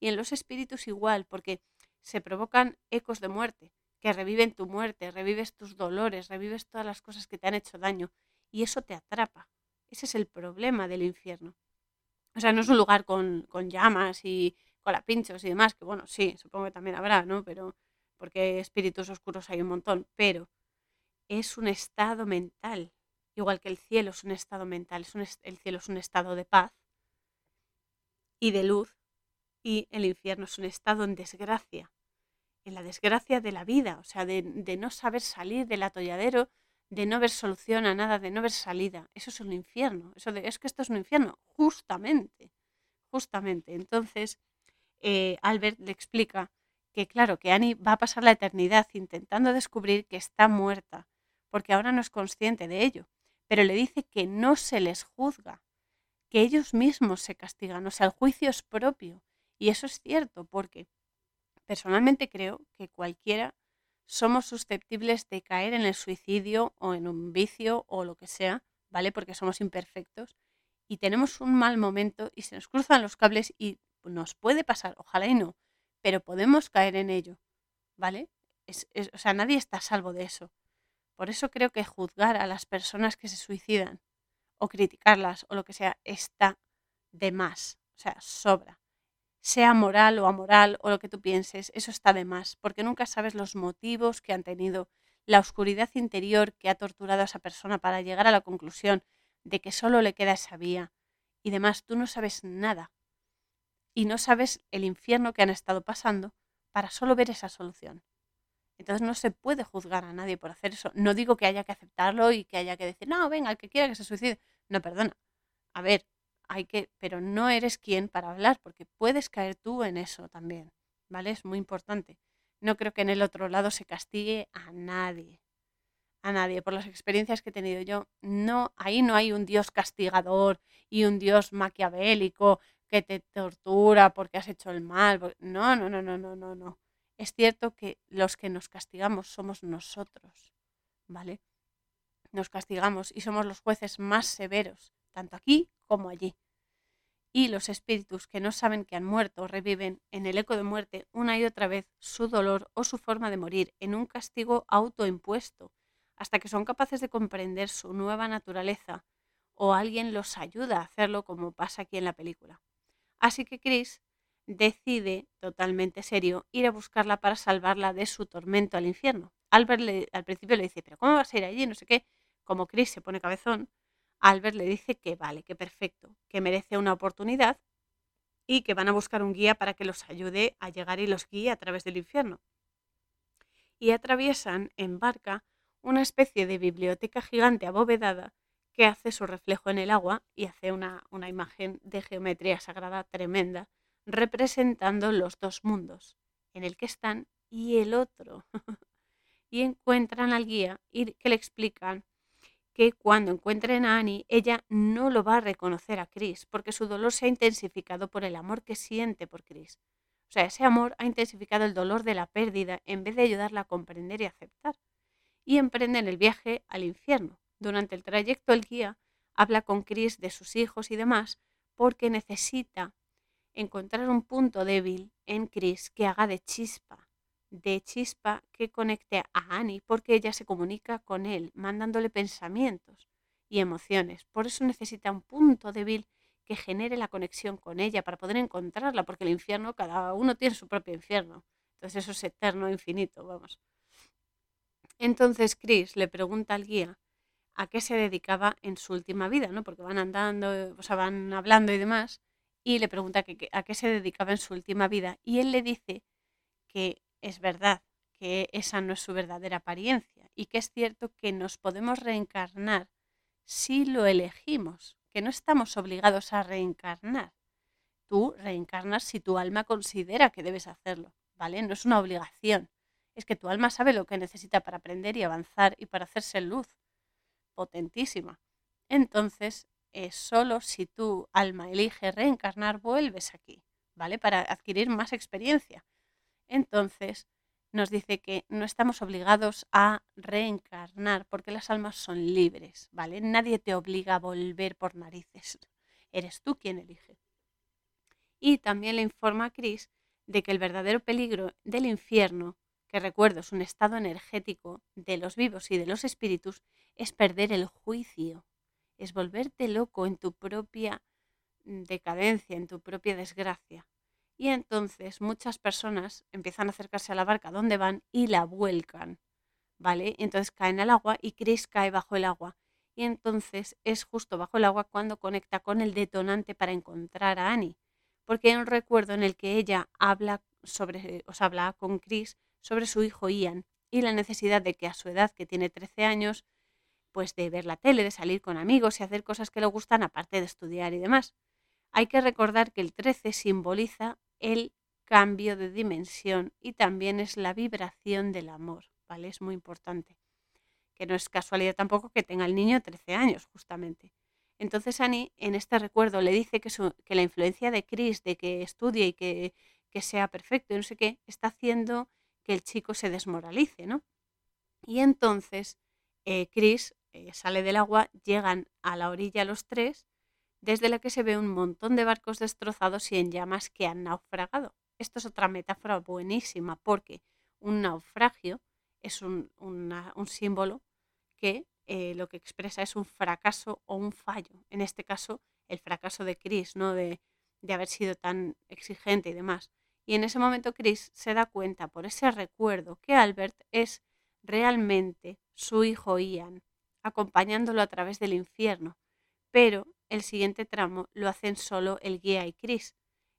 Y en los espíritus igual, porque se provocan ecos de muerte, que reviven tu muerte, revives tus dolores, revives todas las cosas que te han hecho daño, y eso te atrapa. Ese es el problema del infierno. O sea, no es un lugar con, con llamas y colapinchos y demás, que bueno, sí, supongo que también habrá, ¿no? Pero porque espíritus oscuros hay un montón, pero es un estado mental, igual que el cielo es un estado mental, es el cielo es un estado de paz y de luz, y el infierno es un estado en desgracia, en la desgracia de la vida, o sea, de, no saber salir del atolladero, de no ver solución a nada, de no ver salida. Eso es un infierno, eso es que esto es un infierno, justamente, justamente. Entonces, eh, Albert le explica que claro, que Annie va a pasar la eternidad intentando descubrir que está muerta, porque ahora no es consciente de ello, pero le dice que no se les juzga, que ellos mismos se castigan, o sea, el juicio es propio. Y eso es cierto, porque personalmente creo que cualquiera somos susceptibles de caer en el suicidio o en un vicio o lo que sea, ¿vale? Porque somos imperfectos y tenemos un mal momento y se nos cruzan los cables y nos puede pasar, ojalá y no, pero podemos caer en ello, ¿vale? o sea, nadie está a salvo de eso. Por eso creo que juzgar a las personas que se suicidan o criticarlas o lo que sea está de más, o sea, sobra. Sea moral o amoral o lo que tú pienses, eso está de más, porque nunca sabes los motivos que han tenido, la oscuridad interior que ha torturado a esa persona para llegar a la conclusión de que solo le queda esa vía y demás, tú no sabes nada y no sabes el infierno que han estado pasando para solo ver esa solución. Entonces no se puede juzgar a nadie por hacer eso. No digo que haya que aceptarlo y que haya que decir, no, venga, el que quiera que se suicide. No, perdona. A ver, hay que, pero no eres quien para hablar, porque puedes caer tú en eso también. ¿Vale? Es muy importante. No creo que en el otro lado se castigue a nadie. A nadie. Por las experiencias que he tenido yo, no, ahí no hay un Dios castigador y un Dios maquiavélico que te tortura porque has hecho el mal. No, no, no, no, no, no, no. Es cierto que los que nos castigamos somos nosotros, ¿vale? Nos castigamos y somos los jueces más severos, tanto aquí como allí. Y los espíritus que no saben que han muerto reviven en el eco de muerte una y otra vez su dolor o su forma de morir en un castigo autoimpuesto, hasta que son capaces de comprender su nueva naturaleza o alguien los ayuda a hacerlo como pasa aquí en la película. Así que Chris decide, totalmente serio, ir a buscarla para salvarla de su tormento al infierno. Albert al principio le dice, pero ¿cómo vas a ir allí? No sé qué. Como Chris se pone cabezón, Albert le dice que vale, que perfecto, que merece una oportunidad y que van a buscar un guía para que los ayude a llegar y los guíe a través del infierno. Y atraviesan en barca una especie de biblioteca gigante abovedada que hace su reflejo en el agua y hace una, imagen de geometría sagrada tremenda, representando los dos mundos, en el que están y el otro. (laughs) y encuentran al guía y que le explican que cuando encuentren a Annie, ella no lo va a reconocer a Chris, porque su dolor se ha intensificado por el amor que siente por Chris. O sea, ese amor ha intensificado el dolor de la pérdida en vez de ayudarla a comprender y aceptar. Y emprenden el viaje al infierno, durante el trayecto el guía habla con Chris de sus hijos y demás porque necesita encontrar un punto débil en Chris que haga de chispa, de chispa que conecte a Annie porque ella se comunica con él mandándole pensamientos y emociones. Por eso necesita un punto débil que genere la conexión con ella para poder encontrarla, porque el infierno, cada uno tiene su propio infierno. Entonces eso es eterno, infinito, vamos. Entonces Chris le pregunta al guía a qué se dedicaba en su última vida, ¿no? Porque van andando, o sea, van hablando y demás, y le pregunta a qué se dedicaba en su última vida y él le dice que es verdad, que esa no es su verdadera apariencia y que es cierto que nos podemos reencarnar si lo elegimos, que no estamos obligados a reencarnar. Tú reencarnas si tu alma considera que debes hacerlo, ¿vale? No es una obligación. Es que tu alma sabe lo que necesita para aprender y avanzar y para hacerse luz. Potentísima. Entonces, es solo si tu alma elige reencarnar, vuelves aquí, ¿vale? Para adquirir más experiencia. Entonces, nos dice que no estamos obligados a reencarnar porque las almas son libres, ¿vale? Nadie te obliga a volver por narices. Eres tú quien elige. Y también le informa a Chris de que el verdadero peligro del infierno, que recuerdo es un estado energético de los vivos y de los espíritus, es perder el juicio, es volverte loco en tu propia decadencia, en tu propia desgracia. Y entonces muchas personas empiezan a acercarse a la barca donde van y la vuelcan, ¿vale? Entonces caen al agua y Chris cae bajo el agua. Y entonces es justo bajo el agua cuando conecta con el detonante para encontrar a Annie. Porque hay un recuerdo en el que ella habla sobre, os habla con Chris sobre su hijo Ian y la necesidad de que a su edad, que tiene 13 años, pues de ver la tele, de salir con amigos y hacer cosas que le gustan aparte de estudiar y demás. Hay que recordar que el 13 simboliza el cambio de dimensión y también es la vibración del amor, ¿vale? Es muy importante. Que no es casualidad tampoco que tenga el niño 13 años, justamente. Entonces Annie en este recuerdo le dice que, que la influencia de Chris, de que estudie y que, que sea perfecto y no sé qué, está haciendo que el chico se desmoralice, ¿no? Y entonces eh, Chris eh, sale del agua, llegan a la orilla los tres desde la que se ve un montón de barcos destrozados y en llamas que han naufragado. Esto es otra metáfora buenísima porque un naufragio es un, símbolo que eh, lo que expresa es un fracaso o un fallo. En este caso, el fracaso de Chris, ¿no? de, de haber sido tan exigente y demás. Y en ese momento Chris se da cuenta por ese recuerdo que Albert es realmente su hijo Ian, acompañándolo a través del infierno, pero el siguiente tramo lo hacen solo el guía y Chris.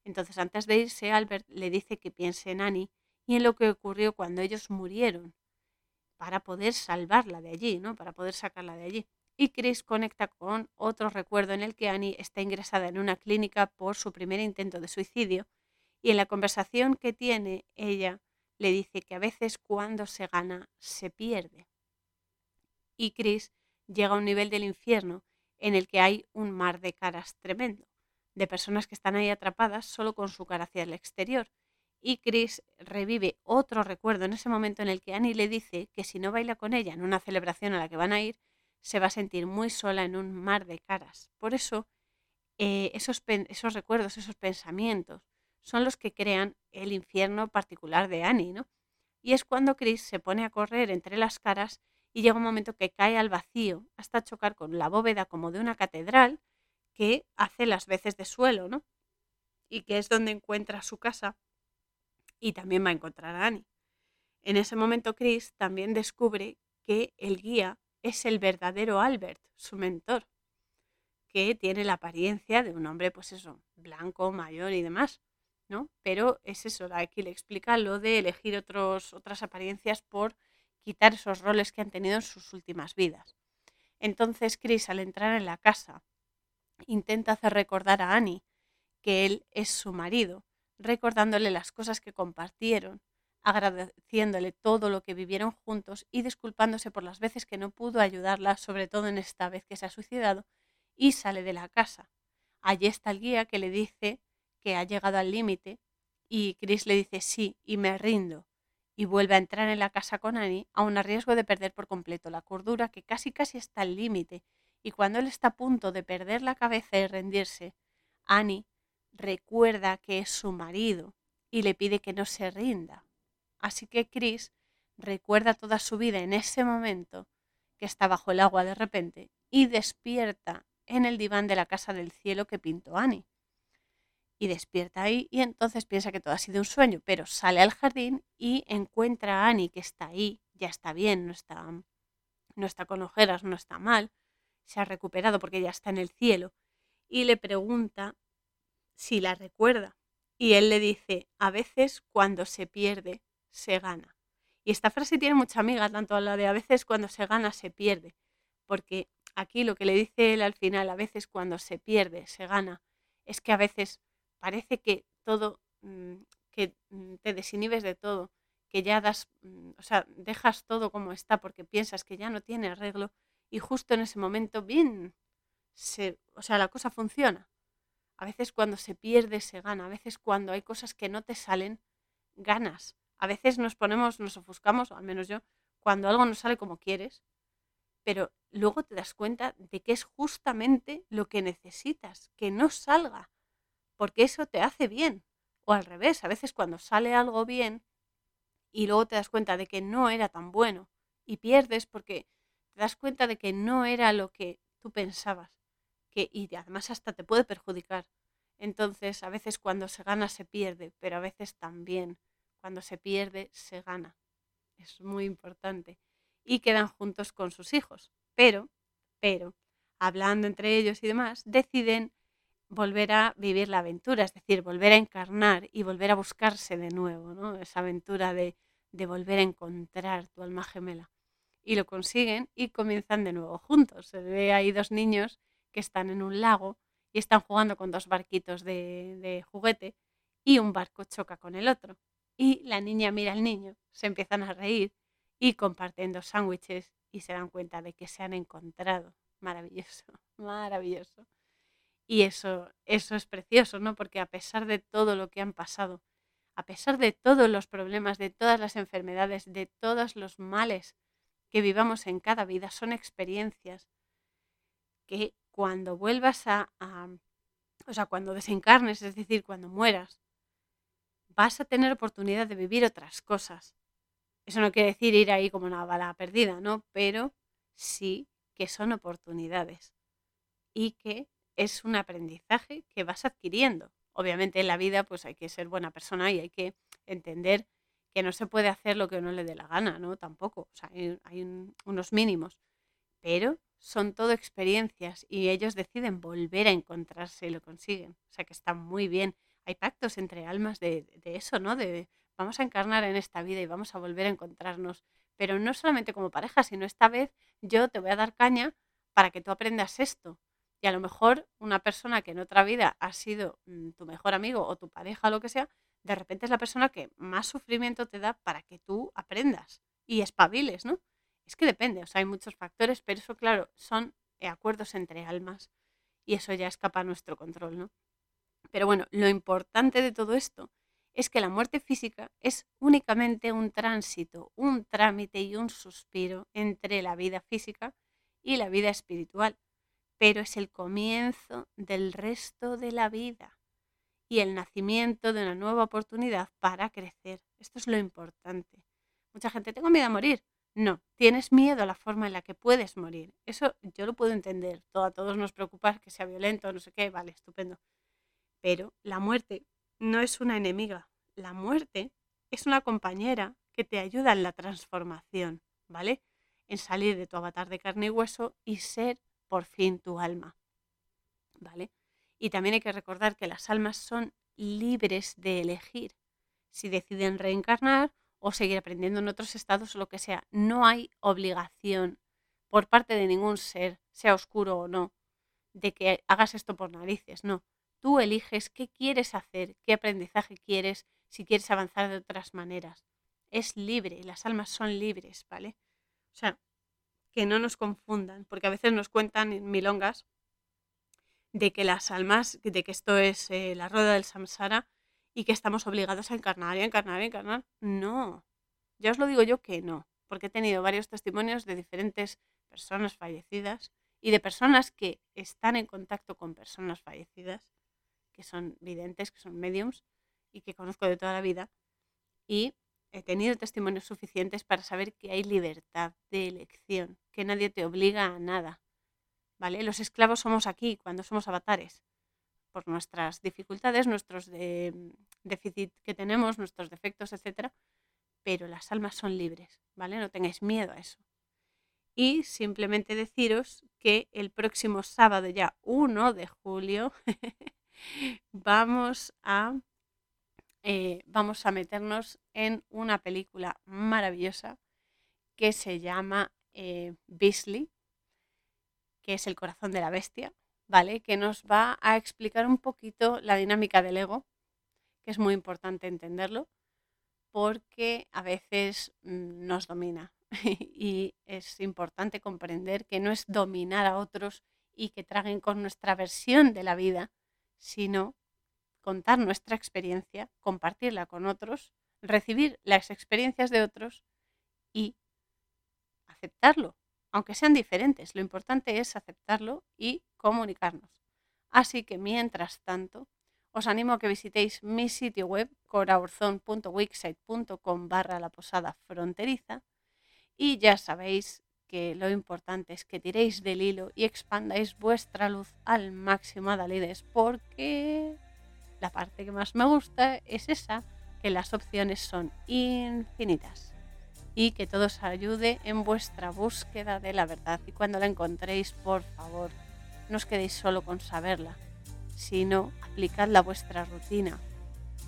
Entonces antes de irse, Albert le dice que piense en Annie y en lo que ocurrió cuando ellos murieron, para poder salvarla de allí, ¿no? Para poder sacarla de allí. Y Chris conecta con otro recuerdo en el que Annie está ingresada en una clínica por su primer intento de suicidio y en la conversación que tiene ella le dice que a veces cuando se gana se pierde. Y Chris llega a un nivel del infierno en el que hay un mar de caras tremendo, de personas que están ahí atrapadas solo con su cara hacia el exterior. Y Chris revive otro recuerdo en ese momento en el que Annie le dice que si no baila con ella en una celebración a la que van a ir, se va a sentir muy sola en un mar de caras. Por eso, eh, esos, esos recuerdos, esos pensamientos, son los que crean el infierno particular de Annie, ¿no? Y es cuando Chris se pone a correr entre las caras y llega un momento que cae al vacío hasta chocar con la bóveda como de una catedral que hace las veces de suelo, ¿no? Y que es donde encuentra su casa y también va a encontrar a Annie. En ese momento Chris también descubre que el guía es el verdadero Albert, su mentor, que tiene la apariencia de un hombre, pues eso, blanco, mayor y demás, Pero es eso, aquí le explica lo de elegir otras apariencias por quitar esos roles que han tenido en sus últimas vidas. Entonces Chris, al entrar en la casa, intenta hacer recordar a Annie que él es su marido, recordándole las cosas que compartieron, agradeciéndole todo lo que vivieron juntos y disculpándose por las veces que no pudo ayudarla, sobre todo en esta vez que se ha suicidado, y sale de la casa. Allí está el guía que le dice que ha llegado al límite y Chris le dice sí y me rindo y vuelve a entrar en la casa con Annie, aun a riesgo de perder por completo la cordura que casi casi está al límite, y cuando él está a punto de perder la cabeza y rendirse, Annie recuerda que es su marido y le pide que no se rinda. Así que Chris recuerda toda su vida en ese momento que está bajo el agua de repente y despierta en el diván de la casa del cielo que pintó Annie y despierta ahí y entonces piensa que todo ha sido un sueño, pero sale al jardín y encuentra a Annie que está ahí, ya está bien, no está, no está con ojeras, no está mal, se ha recuperado porque ya está en el cielo y le pregunta si la recuerda. Y él le dice, a veces cuando se pierde, se gana. Y esta frase tiene mucha amiga, tanto la de a veces cuando se gana, se pierde. Porque aquí lo que le dice él al final, a veces cuando se pierde, se gana, es que a veces parece que todo, mm, que mm, te desinhibes de todo, que ya das, mm, o sea, dejas todo como está porque piensas que ya no tiene arreglo y justo en ese momento, bien, o sea, la cosa funciona. A veces cuando se pierde, se gana. A veces cuando hay cosas que no te salen, ganas. A veces nos ponemos, nos ofuscamos, o al menos yo, cuando algo no sale como quieres, pero luego te das cuenta de que es justamente lo que necesitas, que no salga, porque eso te hace bien. O al revés, a veces cuando sale algo bien y luego te das cuenta de que no era tan bueno y pierdes porque te das cuenta de que no era lo que tú pensabas que, y además hasta te puede perjudicar. Entonces, a veces cuando se gana se pierde, pero a veces también cuando se pierde se gana. Es muy importante. Y quedan juntos con sus hijos. Pero, pero, hablando entre ellos y demás, deciden volver a vivir la aventura, es decir, volver a encarnar y volver a buscarse de nuevo, ¿no? Esa aventura de, volver a encontrar tu alma gemela. Y lo consiguen y comienzan de nuevo juntos. Se ve ahí dos niños que están en un lago y están jugando con dos barquitos de, de juguete y un barco choca con el otro. Y la niña mira al niño, se empiezan a reír y comparten dos sándwiches y se dan cuenta de que se han encontrado. Maravilloso, (laughs) maravilloso. Y eso, eso es precioso, ¿no? Porque a pesar de todo lo que han pasado, a pesar de todos los problemas, de todas las enfermedades, de todos los males que vivamos en cada vida, son experiencias que cuando vuelvas a, o sea, cuando desencarnes, es decir, cuando mueras, vas a tener oportunidad de vivir otras cosas. Eso no quiere decir ir ahí como una bala perdida, ¿no? Pero sí que son oportunidades y que es un aprendizaje que vas adquiriendo. Obviamente en la vida pues hay que ser buena persona y hay que entender que no se puede hacer lo que uno le dé la gana, ¿no? Tampoco. O sea, hay, unos mínimos. Pero son todo experiencias y ellos deciden volver a encontrarse y lo consiguen. O sea que está muy bien. Hay pactos entre almas de, de eso, ¿no? De vamos a encarnar en esta vida y vamos a volver a encontrarnos. Pero no solamente como pareja, sino esta vez yo te voy a dar caña para que tú aprendas esto. Y a lo mejor una persona que en otra vida ha sido mm, tu mejor amigo o tu pareja o lo que sea, de repente es la persona que más sufrimiento te da para que tú aprendas y espabiles, ¿no? Es que depende, o sea, hay muchos factores, pero eso, claro, son acuerdos entre almas y eso ya escapa a nuestro control, ¿no? Pero bueno, lo importante de todo esto es que la muerte física es únicamente un tránsito, un trámite y un suspiro entre la vida física y la vida espiritual pero es el comienzo del resto de la vida y el nacimiento de una nueva oportunidad para crecer. Esto es lo importante. Mucha gente, tengo miedo a morir. No, tienes miedo a la forma en la que puedes morir. Eso yo lo puedo entender. Todo, a todos nos preocupa que sea violento, no sé qué, vale, estupendo. Pero la muerte no es una enemiga. La muerte es una compañera que te ayuda en la transformación, ¿vale? En salir de tu avatar de carne y hueso y ser por fin tu alma. ¿Vale? Y también hay que recordar que las almas son libres de elegir si deciden reencarnar o seguir aprendiendo en otros estados o lo que sea. No hay obligación por parte de ningún ser, sea oscuro o no, de que hagas esto por narices. No. Tú eliges qué quieres hacer, qué aprendizaje quieres, si quieres avanzar de otras maneras. Es libre, las almas son libres, ¿vale? O sea, que no nos confundan, porque a veces nos cuentan milongas de que las almas, de que esto es eh, la rueda del samsara y que estamos obligados a encarnar y encarnar y encarnar. No, ya os lo digo yo que no, porque he tenido varios testimonios de diferentes personas fallecidas y de personas que están en contacto con personas fallecidas, que son videntes, que son mediums y que conozco de toda la vida. Y he tenido testimonios suficientes para saber que hay libertad de elección, que nadie te obliga a nada. ¿Vale? Los esclavos somos aquí cuando somos avatares, por nuestras dificultades, nuestros de, déficit que tenemos, nuestros defectos, etc. Pero las almas son libres, ¿vale? No tengáis miedo a eso. Y simplemente deciros que el próximo sábado, ya 1 de julio, (laughs) vamos a eh, vamos a meternos en una película maravillosa que se llama eh, Beasley, que es el corazón de la bestia, ¿vale? Que nos va a explicar un poquito la dinámica del ego, que es muy importante entenderlo, porque a veces mm, nos domina (laughs) y es importante comprender que no es dominar a otros y que traguen con nuestra versión de la vida, sino contar nuestra experiencia, compartirla con otros, recibir las experiencias de otros y aceptarlo, aunque sean diferentes. Lo importante es aceptarlo y comunicarnos. Así que mientras tanto, os animo a que visitéis mi sitio web coraurzon.wixsite.com barra la posada fronteriza y ya sabéis que lo importante es que tiréis del hilo y expandáis vuestra luz al máximo, Adalides, porque la parte que más me gusta es esa, que las opciones son infinitas y que todo os ayude en vuestra búsqueda de la verdad. Y cuando la encontréis, por favor, no os quedéis solo con saberla, sino aplicadla a vuestra rutina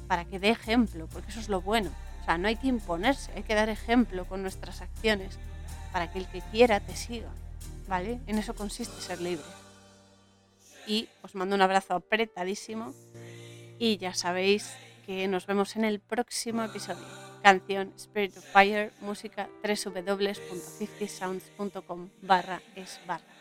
para que dé ejemplo, porque eso es lo bueno. O sea, no hay que imponerse, hay que dar ejemplo con nuestras acciones para que el que quiera te siga, ¿vale? En eso consiste ser libre. Y os mando un abrazo apretadísimo y ya sabéis que nos vemos en el próximo episodio. Canción Spirit of Fire, música www.50sounds.com barra es barra.